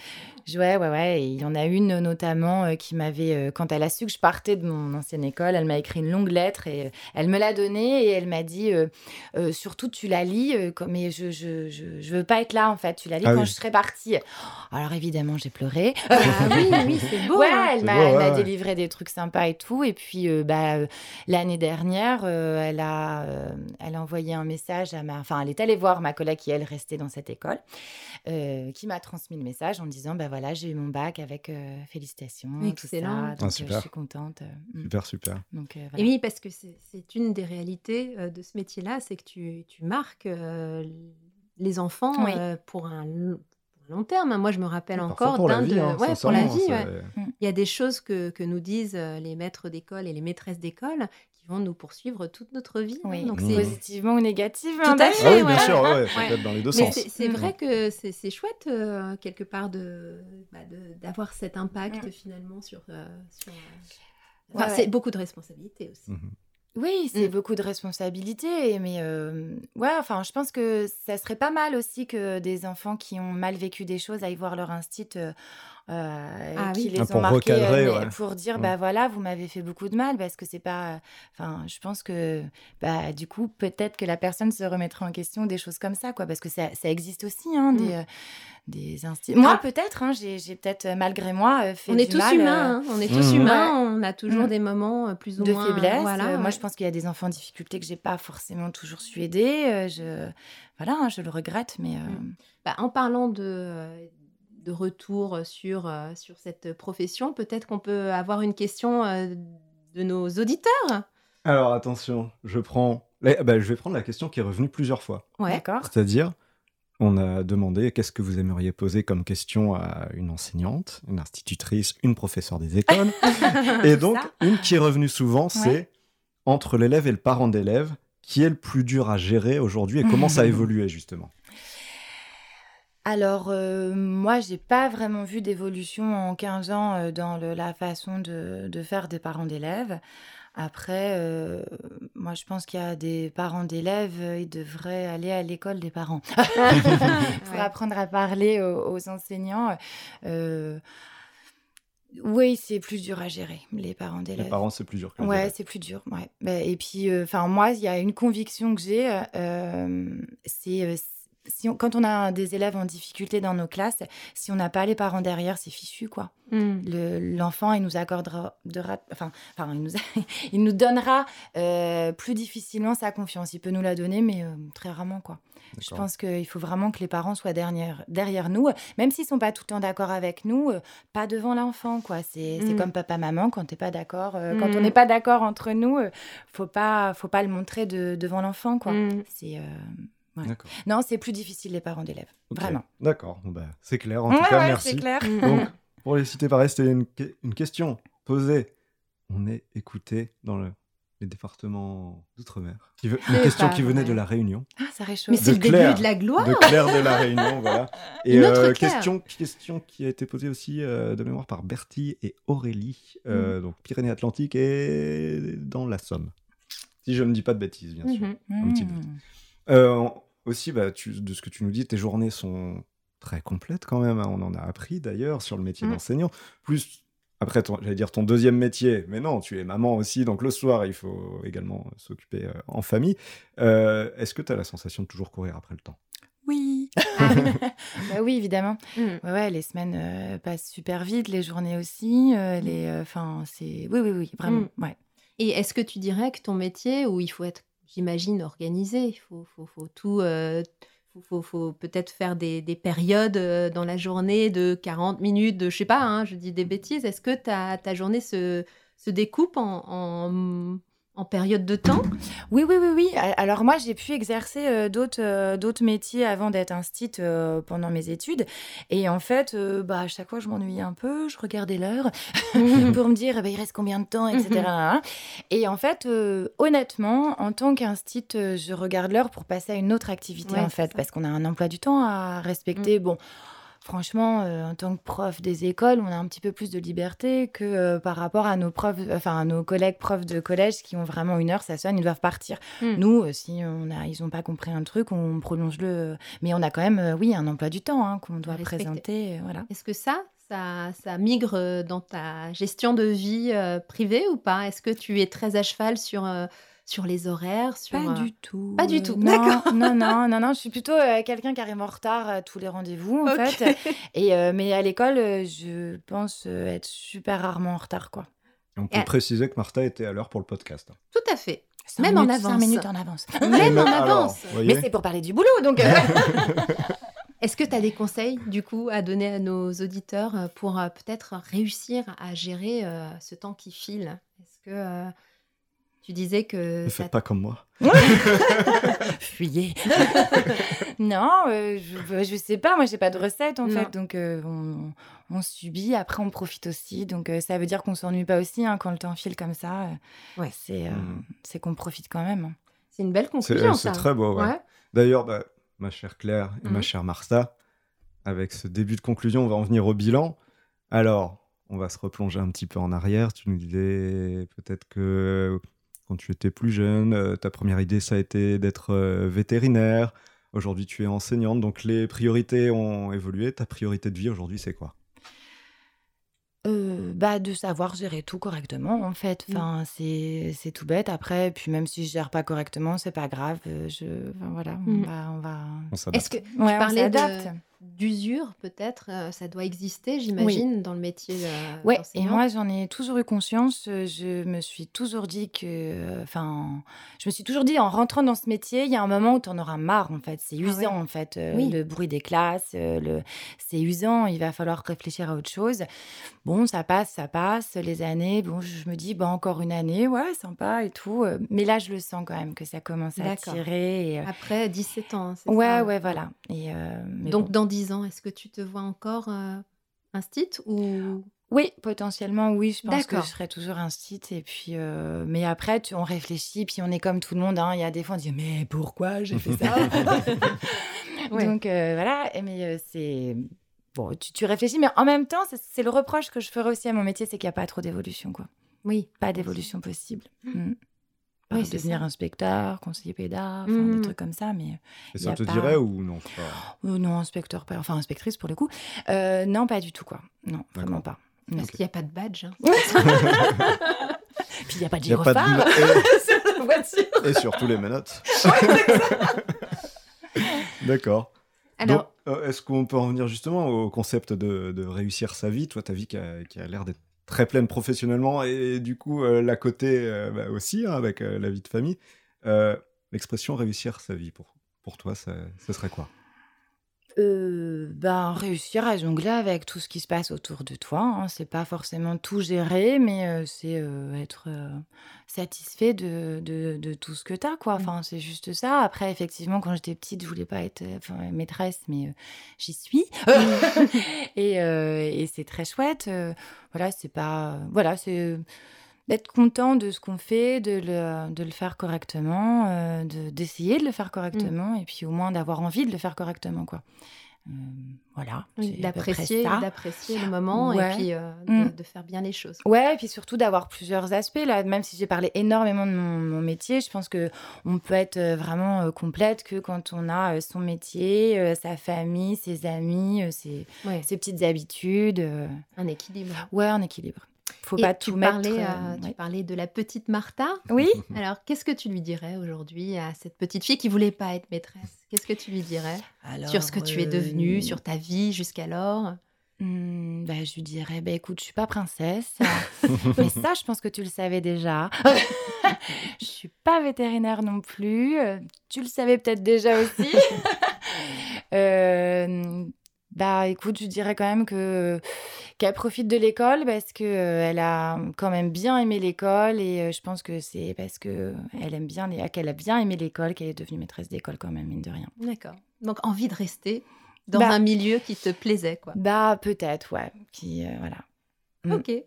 A: Ouais, ouais, ouais. Et il y en a une notamment qui m'avait, quand elle a su que je partais de mon ancienne école, elle m'a écrit une longue lettre et elle me l'a donnée et elle m'a dit euh, euh, surtout tu la lis, mais je, je, je, je veux pas être là en fait. Tu la lis
B: Ah
A: quand
B: oui.
A: je serai partie. Alors évidemment, j'ai pleuré. [LAUGHS]
C: Ah oui, [LAUGHS] oui, c'est beau.
A: Ouais,
C: hein.
A: elle m'a
B: ouais, ouais.
A: délivré des trucs sympas et tout. Et puis, euh, bah, euh, l'année dernière, euh, elle, a, euh, elle a envoyé un message à ma. Enfin, elle est allée voir ma collègue qui, elle, restait dans cette école, euh, qui m'a transmis le message en me disant bah voilà, j'ai eu mon bac avec euh, félicitations. tout ça.
C: Excellent.
A: Donc,
B: Ah,
A: euh,
B: super.
A: je suis contente. mm.
B: Super, super.
A: Donc, euh,
C: Et oui, parce que c'est une des réalités de ce métier-là, c'est que tu, tu marques euh, les enfants
A: Oui.
C: euh, pour un long terme. Moi, je me rappelle encore
B: pour la
C: d'un
B: vie,
C: de...
B: hein,
C: ouais, pour la vie, ouais. Il y a des choses que, que nous disent euh, les maîtres d'école et les maîtresses d'école qui vont nous poursuivre toute notre vie. hein.
A: Oui,
C: donc
B: Mmh.
C: c'est
A: positivement ou négativement.
C: Tout à
A: d'ailleurs.
C: fait.
B: Ah oui,
C: ouais.
B: bien sûr, ouais,
C: Ouais.
B: peut-être dans les deux
C: Mais
B: sens.
C: c'est
A: Mm.
C: vrai que c'est chouette euh, quelque part de bah, de- d'avoir cet impact
A: Mm.
C: finalement sur. euh, sur, euh, Enfin,
A: Ouais,
C: c'est
A: ouais.
C: beaucoup de responsabilités aussi.
A: Oui, c'est
C: Mm.
A: beaucoup de responsabilités, mais euh, ouais, enfin, je pense que ça serait pas mal aussi que des enfants qui ont mal vécu des choses aillent voir leur instit, euh, euh,
C: Ah
A: qui
C: oui.
A: les
B: Ah,
A: ont
B: pour
A: marqués, euh,
B: recadrer, ouais.
A: pour dire,
B: Mm.
A: bah voilà, vous m'avez fait beaucoup de mal, parce que c'est pas, enfin, je pense que, bah, du coup, peut-être que la personne se remettra en question des choses comme ça, quoi, parce que ça, ça existe aussi, hein,
C: Mm.
A: des, euh, des instits. Moi,
C: Ah.
A: peut-être, hein, j'ai j'ai peut-être, euh, malgré moi, euh, fait
C: On est
A: du
C: tous
A: mal, euh,
C: humains, hein, on est tous
B: Mm.
C: humains, on a toujours
A: Mm.
C: des moments euh, plus ou
A: de
C: moins
A: faiblesse.
C: Voilà,
A: Euh, Moi,
C: ouais.
A: je pense qu'il y a des enfants en difficulté que j'ai pas forcément toujours su aider. Euh, je, voilà, hein, je le regrette, mais euh.
C: Bah, en parlant de, euh, de retour sur, sur cette profession, peut-être qu'on peut avoir une question de nos auditeurs.
B: Alors attention, je prends. la- bah, je vais prendre la question qui est revenue plusieurs fois.
C: Ouais.
A: d'accord.
B: C'est-à-dire, on a demandé qu'est-ce que vous aimeriez poser comme question à une enseignante, une institutrice, une professeure des écoles. [LAUGHS] et donc,
A: ça.
B: une qui est revenue souvent, c'est entre l'élève et le parent d'élève, qui est le plus dur à gérer aujourd'hui et comment ça a [LAUGHS] évolué justement?
A: Alors, euh, moi, j'ai pas vraiment vu d'évolution en 15 ans euh, dans le- la façon de, de faire des parents d'élèves. Après, euh, moi, je pense qu'il y a des parents d'élèves, euh, ils devraient aller à l'école des parents [LAUGHS] pour
C: Ouais.
A: apprendre à parler aux, aux enseignants. Euh, oui, c'est plus dur à gérer, les parents
B: Les
A: d'élèves.
B: parents, c'est plus dur que les
A: Ouais, c'est plus dur. Ouais. Et puis, enfin, moi, il y a une conviction que j'ai, euh, c'est euh, si on- quand on a des élèves en difficulté dans nos classes, si on n'a pas les parents derrière, c'est fichu, quoi.
C: Mm.
A: Le- L'enfant, il nous accordera, dera- enfin, enfin, il nous, [LAUGHS] il nous donnera euh, plus difficilement sa confiance. Il peut nous la donner, mais euh, très rarement, quoi. Je pense qu'il faut vraiment que les parents soient derrière, derrière nous, même s'ils sont pas tout le temps d'accord avec nous, euh, pas devant l'enfant, quoi. C'est c'est
C: Mm.
A: comme papa-maman, quand t'es pas d'accord, quand on
C: Mm.
A: n'est pas d'accord entre nous, euh, faut pas, faut pas le montrer de- devant l'enfant, quoi.
C: Mm.
A: C'est, euh, Ouais. Non, c'est plus difficile les parents d'élèves, vraiment.
B: D'accord. Bon, bah, c'est clair. En
A: Ouais,
B: tout cas,
A: ouais,
B: merci.
A: c'est clair.
C: Mm.
B: Donc, pour les citer pareil, c'était une, que- une question posée. On est écouté dans le, les départements d'outre-mer. Une question
C: pas
B: qui venait de la Réunion,
A: Ah, ça réchauffe.
C: Mais c'est
B: De
C: le début de la gloire.
B: de Claire de la Réunion, voilà. [LAUGHS] Et
C: Une autre
B: euh, question, question qui a été posée aussi euh, de mémoire par Bertie et Aurélie, euh,
C: Mm.
B: donc Pyrénées-Atlantiques et dans la Somme. Si je ne dis pas de bêtises, bien sûr.
C: Mhm.
B: un petit doute. Euh, aussi, bah, tu- de ce que tu nous dis, tes journées sont très complètes quand même. hein. On en a appris d'ailleurs sur le métier
C: Mm.
B: d'enseignant. Plus, après, j'allais dire ton deuxième métier, mais non, tu es maman aussi, donc le soir, il faut également s'occuper euh, en famille. Euh, Est-ce que tu as la sensation de toujours courir après le temps?
A: Oui. [LAUGHS]
C: Ah. [LAUGHS]
A: bah oui, évidemment.
C: Mm.
A: Ouais, ouais, les semaines euh, passent super vite, les journées aussi. euh, les, enfin, c'est, oui, oui, oui, vraiment. Ouais.
C: Et est-ce que tu dirais que ton métier, où il faut être, j'imagine, organisé, il faut, faut, faut tout, euh, faut, faut, faut peut-être faire des, des périodes euh, dans la journée de 40 minutes, de, je sais pas, hein, je dis des bêtises. Est-ce que ta, ta journée se, se découpe en, en, en périodes de temps?
A: Oui, oui, oui, oui. Alors moi, j'ai pu exercer euh, d'autres euh, d'autres métiers avant d'être instite euh, pendant mes études. Et en fait, euh, bah, à chaque fois, je m'ennuyais un peu. Je regardais l'heure [LAUGHS] [LAUGHS] pour me dire, eh ben, il reste combien de temps, etc. Et en fait, honnêtement, en tant qu'instite, je regarde l'heure pour passer à une autre activité,
C: Ouais,
A: en fait, parce qu'on a un emploi du temps à respecter. Bon. Franchement, euh, en tant que prof des écoles, on a un petit peu plus de liberté que euh, par rapport à nos profs, enfin à nos collègues profs de collège qui ont vraiment une heure, ça sonne, ils doivent partir.
C: Mm.
A: Nous, euh, si on a, ils n'ont pas compris un truc, on prolonge le. Mais on a quand même, euh, oui, un emploi du temps hein, qu'on doit
C: respecter.
A: présenter, voilà.
C: Est-ce que ça, ça, ça migre dans ta gestion de vie privée ou pas? Est-ce que tu es très à cheval sur, sur les horaires sur,
A: Pas
C: euh,
A: du tout.
C: Pas du tout,
A: Non,
C: d'accord.
A: Non, non, non, [LAUGHS] non. Je suis plutôt euh, quelqu'un qui arrive en retard à tous les rendez-vous, en fait. Et, euh, mais à l'école, euh, je pense euh, être super rarement en retard, quoi.
B: On peut
C: Et-
B: préciser que Martha était à l'heure pour le podcast.
C: Tout à fait.
A: Cinq
C: Même en
A: minutes-
C: avance.
A: minutes en avance.
C: Même en avance.
A: mais c'est pour parler du boulot, donc. euh, [LAUGHS]
C: Est-ce que tu as des conseils, du coup, à donner à nos auditeurs euh, pour euh, peut-être réussir à gérer euh, ce temps qui file? Est-ce que. euh, Tu disais que.
B: Ne
C: ça
B: faites pas comme moi. [LAUGHS]
A: Fuyez. [LAUGHS] non, euh, je, je sais pas. Moi, j'ai pas de recette en
C: Non.
A: fait, donc euh, on, on subit. Après, on profite aussi. Donc, euh, ça veut dire qu'on s'ennuie pas aussi hein, quand le temps file comme ça. euh,
C: Ouais.
A: C'est, euh,
B: Mm.
A: c'est qu'on profite quand même. hein.
C: C'est une belle conclusion,
B: c'est très beau, ouais.
C: Ouais.
B: D'ailleurs, bah, ma chère Claire et ma
C: Mhm.
B: chère Martha, avec ce début de conclusion, on va en venir au bilan. Alors, on va se replonger un petit peu en arrière. Tu nous disais peut-être que quand tu étais plus jeune, euh, ta première idée, ça a été d'être euh, vétérinaire. Aujourd'hui, tu es enseignante, donc les priorités ont évolué. Ta priorité de vie aujourd'hui, c'est quoi?
A: Euh, bah, de savoir gérer tout correctement, en fait.
C: Mm.
A: Enfin, c'est, c'est tout bête. Après, puis même si je gère pas correctement, c'est pas grave. Je, enfin, voilà, on
C: Mm.
A: va, on va.
B: On s'adapte.
C: Est-ce que
A: Ouais,
C: tu
A: on
C: parlais de-. D'usure, peut-être euh, Ça doit exister, j'imagine, dans le métier de-
A: Ouais, et moi j'en ai toujours eu conscience. euh, Je me suis toujours dit que, euh, enfin, je me suis toujours dit en rentrant dans ce métier, il y a un moment où tu en auras marre en fait. C'est
C: Ah
A: usant
C: ouais.
A: en fait, euh,
C: Oui.
A: le bruit des classes, euh, le, c'est usant. Il va falloir réfléchir à autre chose. Bon, ça passe, ça passe. Les années, bon, je me dis, bah encore une année, ouais, sympa et tout. euh, Mais là, je le sens quand même que ça commence à tirer. et, euh,
C: Après 17 ans, c'est
A: ouais,
C: ça
A: ouais, voilà. Et euh, mais
C: Donc,
A: bon.
C: dans 10 ans, est-ce que tu te vois encore euh, un stit ou...
A: Oui, potentiellement, oui. Je pense que je serai toujours un site. Et puis, euh, mais après, tu, on réfléchit, puis on est comme tout le monde. hein. Il y a des fois, on dit, mais pourquoi j'ai fait ça [LAUGHS] [LAUGHS]
C: Ouais.
A: Donc, euh, voilà. Et Mais euh, c'est. Bon, tu, tu réfléchis, mais en même temps, c'est- le reproche que je ferai aussi à mon métier, c'est qu'il n'y a pas trop d'évolution, quoi.
C: Oui.
A: Pas d'évolution possible. Mm. Par
C: Oui, c'est
A: devenir
C: ça.
A: inspecteur, conseiller pédard, enfin,
C: Mm.
A: des trucs comme ça, mais
B: Et
A: y
B: ça te
A: pas-
B: dirait ou non pas
A: euh, non, inspecteur, pas- enfin inspectrice pour le coup. Euh, non, pas du tout, quoi. Non, vraiment
B: D'accord.
A: pas. Non.
C: Parce qu'il n'y a pas de badge. hein. [LAUGHS]
A: Puis il n'y a pas de
B: Il y a pas de-
A: gyrophare sur [LAUGHS] la voiture.
B: et, et surtout les menottes. [LAUGHS] D'accord.
C: Alors,
B: Donc, euh, est-ce qu'on peut en venir justement au concept de, de réussir sa vie Toi, ta vie qui a, qui a l'air d'être très pleine professionnellement et du coup, euh, la côté euh, bah, aussi, hein, avec euh, la vie de famille. L'expression réussir sa vie, pour, pour toi, ça, ce serait quoi?
A: Euh, ben, réussir à jongler avec tout ce qui se passe autour de toi. Hein. C'est pas forcément tout gérer, mais euh, c'est euh, être satisfait de, de, de tout ce que tu as. Quoi. Enfin, c'est juste ça. Après, effectivement, quand j'étais petite, je voulais pas être maîtresse, mais j'y suis. [LAUGHS] et euh, et c'est très chouette. Voilà, c'est pas. Voilà, c'est. D'être content de ce qu'on fait, de le, de le faire correctement, euh, de- d'essayer de le faire correctement, et puis au moins d'avoir envie de le faire correctement. Quoi. Euh, voilà.
C: d'apprécier, d'apprécier le moment
A: Ouais.
C: et puis euh, de,
A: Mm.
C: de faire bien les choses.
A: Ouais, et puis surtout d'avoir plusieurs aspects. Là, même si j'ai parlé énormément de mon, mon métier, je pense que on peut être euh, vraiment complète que quand on a son métier, sa famille, ses amis, ses,
C: Ouais,
A: ses petites habitudes.
C: un équilibre.
A: ouais, en équilibre. Faut
C: Et
A: pas
C: tu
A: tout mettre.
C: parlais,
A: euh,
C: euh, tu
A: ouais.
C: parlais de la petite Martha.
A: Oui. [LAUGHS]
C: Alors, qu'est-ce que tu lui dirais aujourd'hui à cette petite fille qui voulait pas être maîtresse? Qu'est-ce que tu lui dirais? Sur ce que tu es devenue,
A: euh,
C: sur ta vie jusqu'alors?
A: Bah, je lui dirais, bah, écoute, je suis pas princesse, [LAUGHS] mais ça, je pense que tu le savais déjà. [LAUGHS] je suis pas vétérinaire non plus. euh, Tu le savais peut-être déjà aussi. Euh, bah, écoute, je dirais quand même que qu'elle profite de l'école parce que euh, elle a quand même bien aimé l'école et euh, je pense que c'est parce que elle aime bien les... qu'elle a bien aimé l'école qu'elle est devenue maîtresse d'école quand même mine de rien.
C: D'accord. Donc, envie de rester dans
A: Bah.
C: un milieu qui te plaisait, quoi.
A: Bah peut-être, ouais. Qui euh, voilà. Mm.
C: Ok.
B: Eh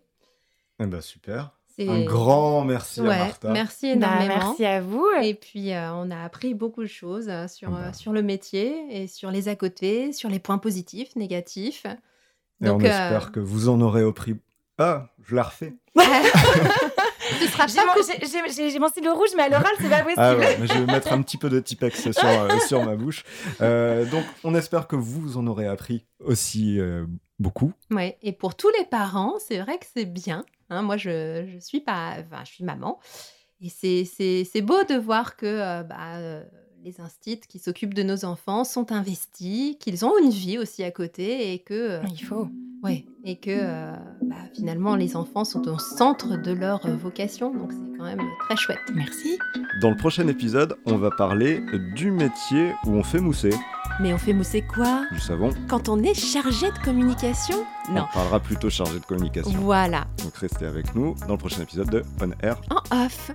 B: ben, super.
C: C'est-
B: Un grand merci à Martha.
C: merci
A: Bah,
C: énormément.
A: merci à vous.
C: Et puis, euh, on a appris beaucoup de choses euh, sur,
B: Bah.
C: euh, sur le métier et sur les à côté, sur les points positifs, négatifs.
B: Et on
C: euh,
B: espère que vous en aurez au prix. Ah, je la refais. [LAUGHS]
A: J'ai
C: pas
A: mon,
C: coup-
A: j'ai- j'ai- j'ai- j'ai mon stylo rouge, mais à l'oral, c'est pas possible.
B: Ah ouais, mais je vais mettre un petit peu de Tipex sur, euh, sur ma bouche. Euh, donc, on espère que vous en aurez appris aussi euh, beaucoup.
C: Ouais, et pour tous les parents, c'est vrai que c'est bien. Hein. moi, je, je suis pas, enfin, je suis maman, et c'est c'est c'est beau de voir que euh, bah, euh, les instits qui s'occupent de nos enfants sont investis, qu'ils ont une vie aussi à côté, et que euh,
A: Il faut.
C: ouais, et que euh, bah, finalement les enfants sont au centre de leur vocation. Donc c'est quand même très chouette.
A: Merci.
B: Dans le prochain épisode, on va parler du métier où on fait mousser
C: Mais on fait mousser quoi
B: du savon.
C: quand on est chargé de communication Non.
B: On parlera plutôt chargé de communication.
C: Voilà,
B: Donc, restez avec nous dans le prochain épisode de On Air.
C: en off.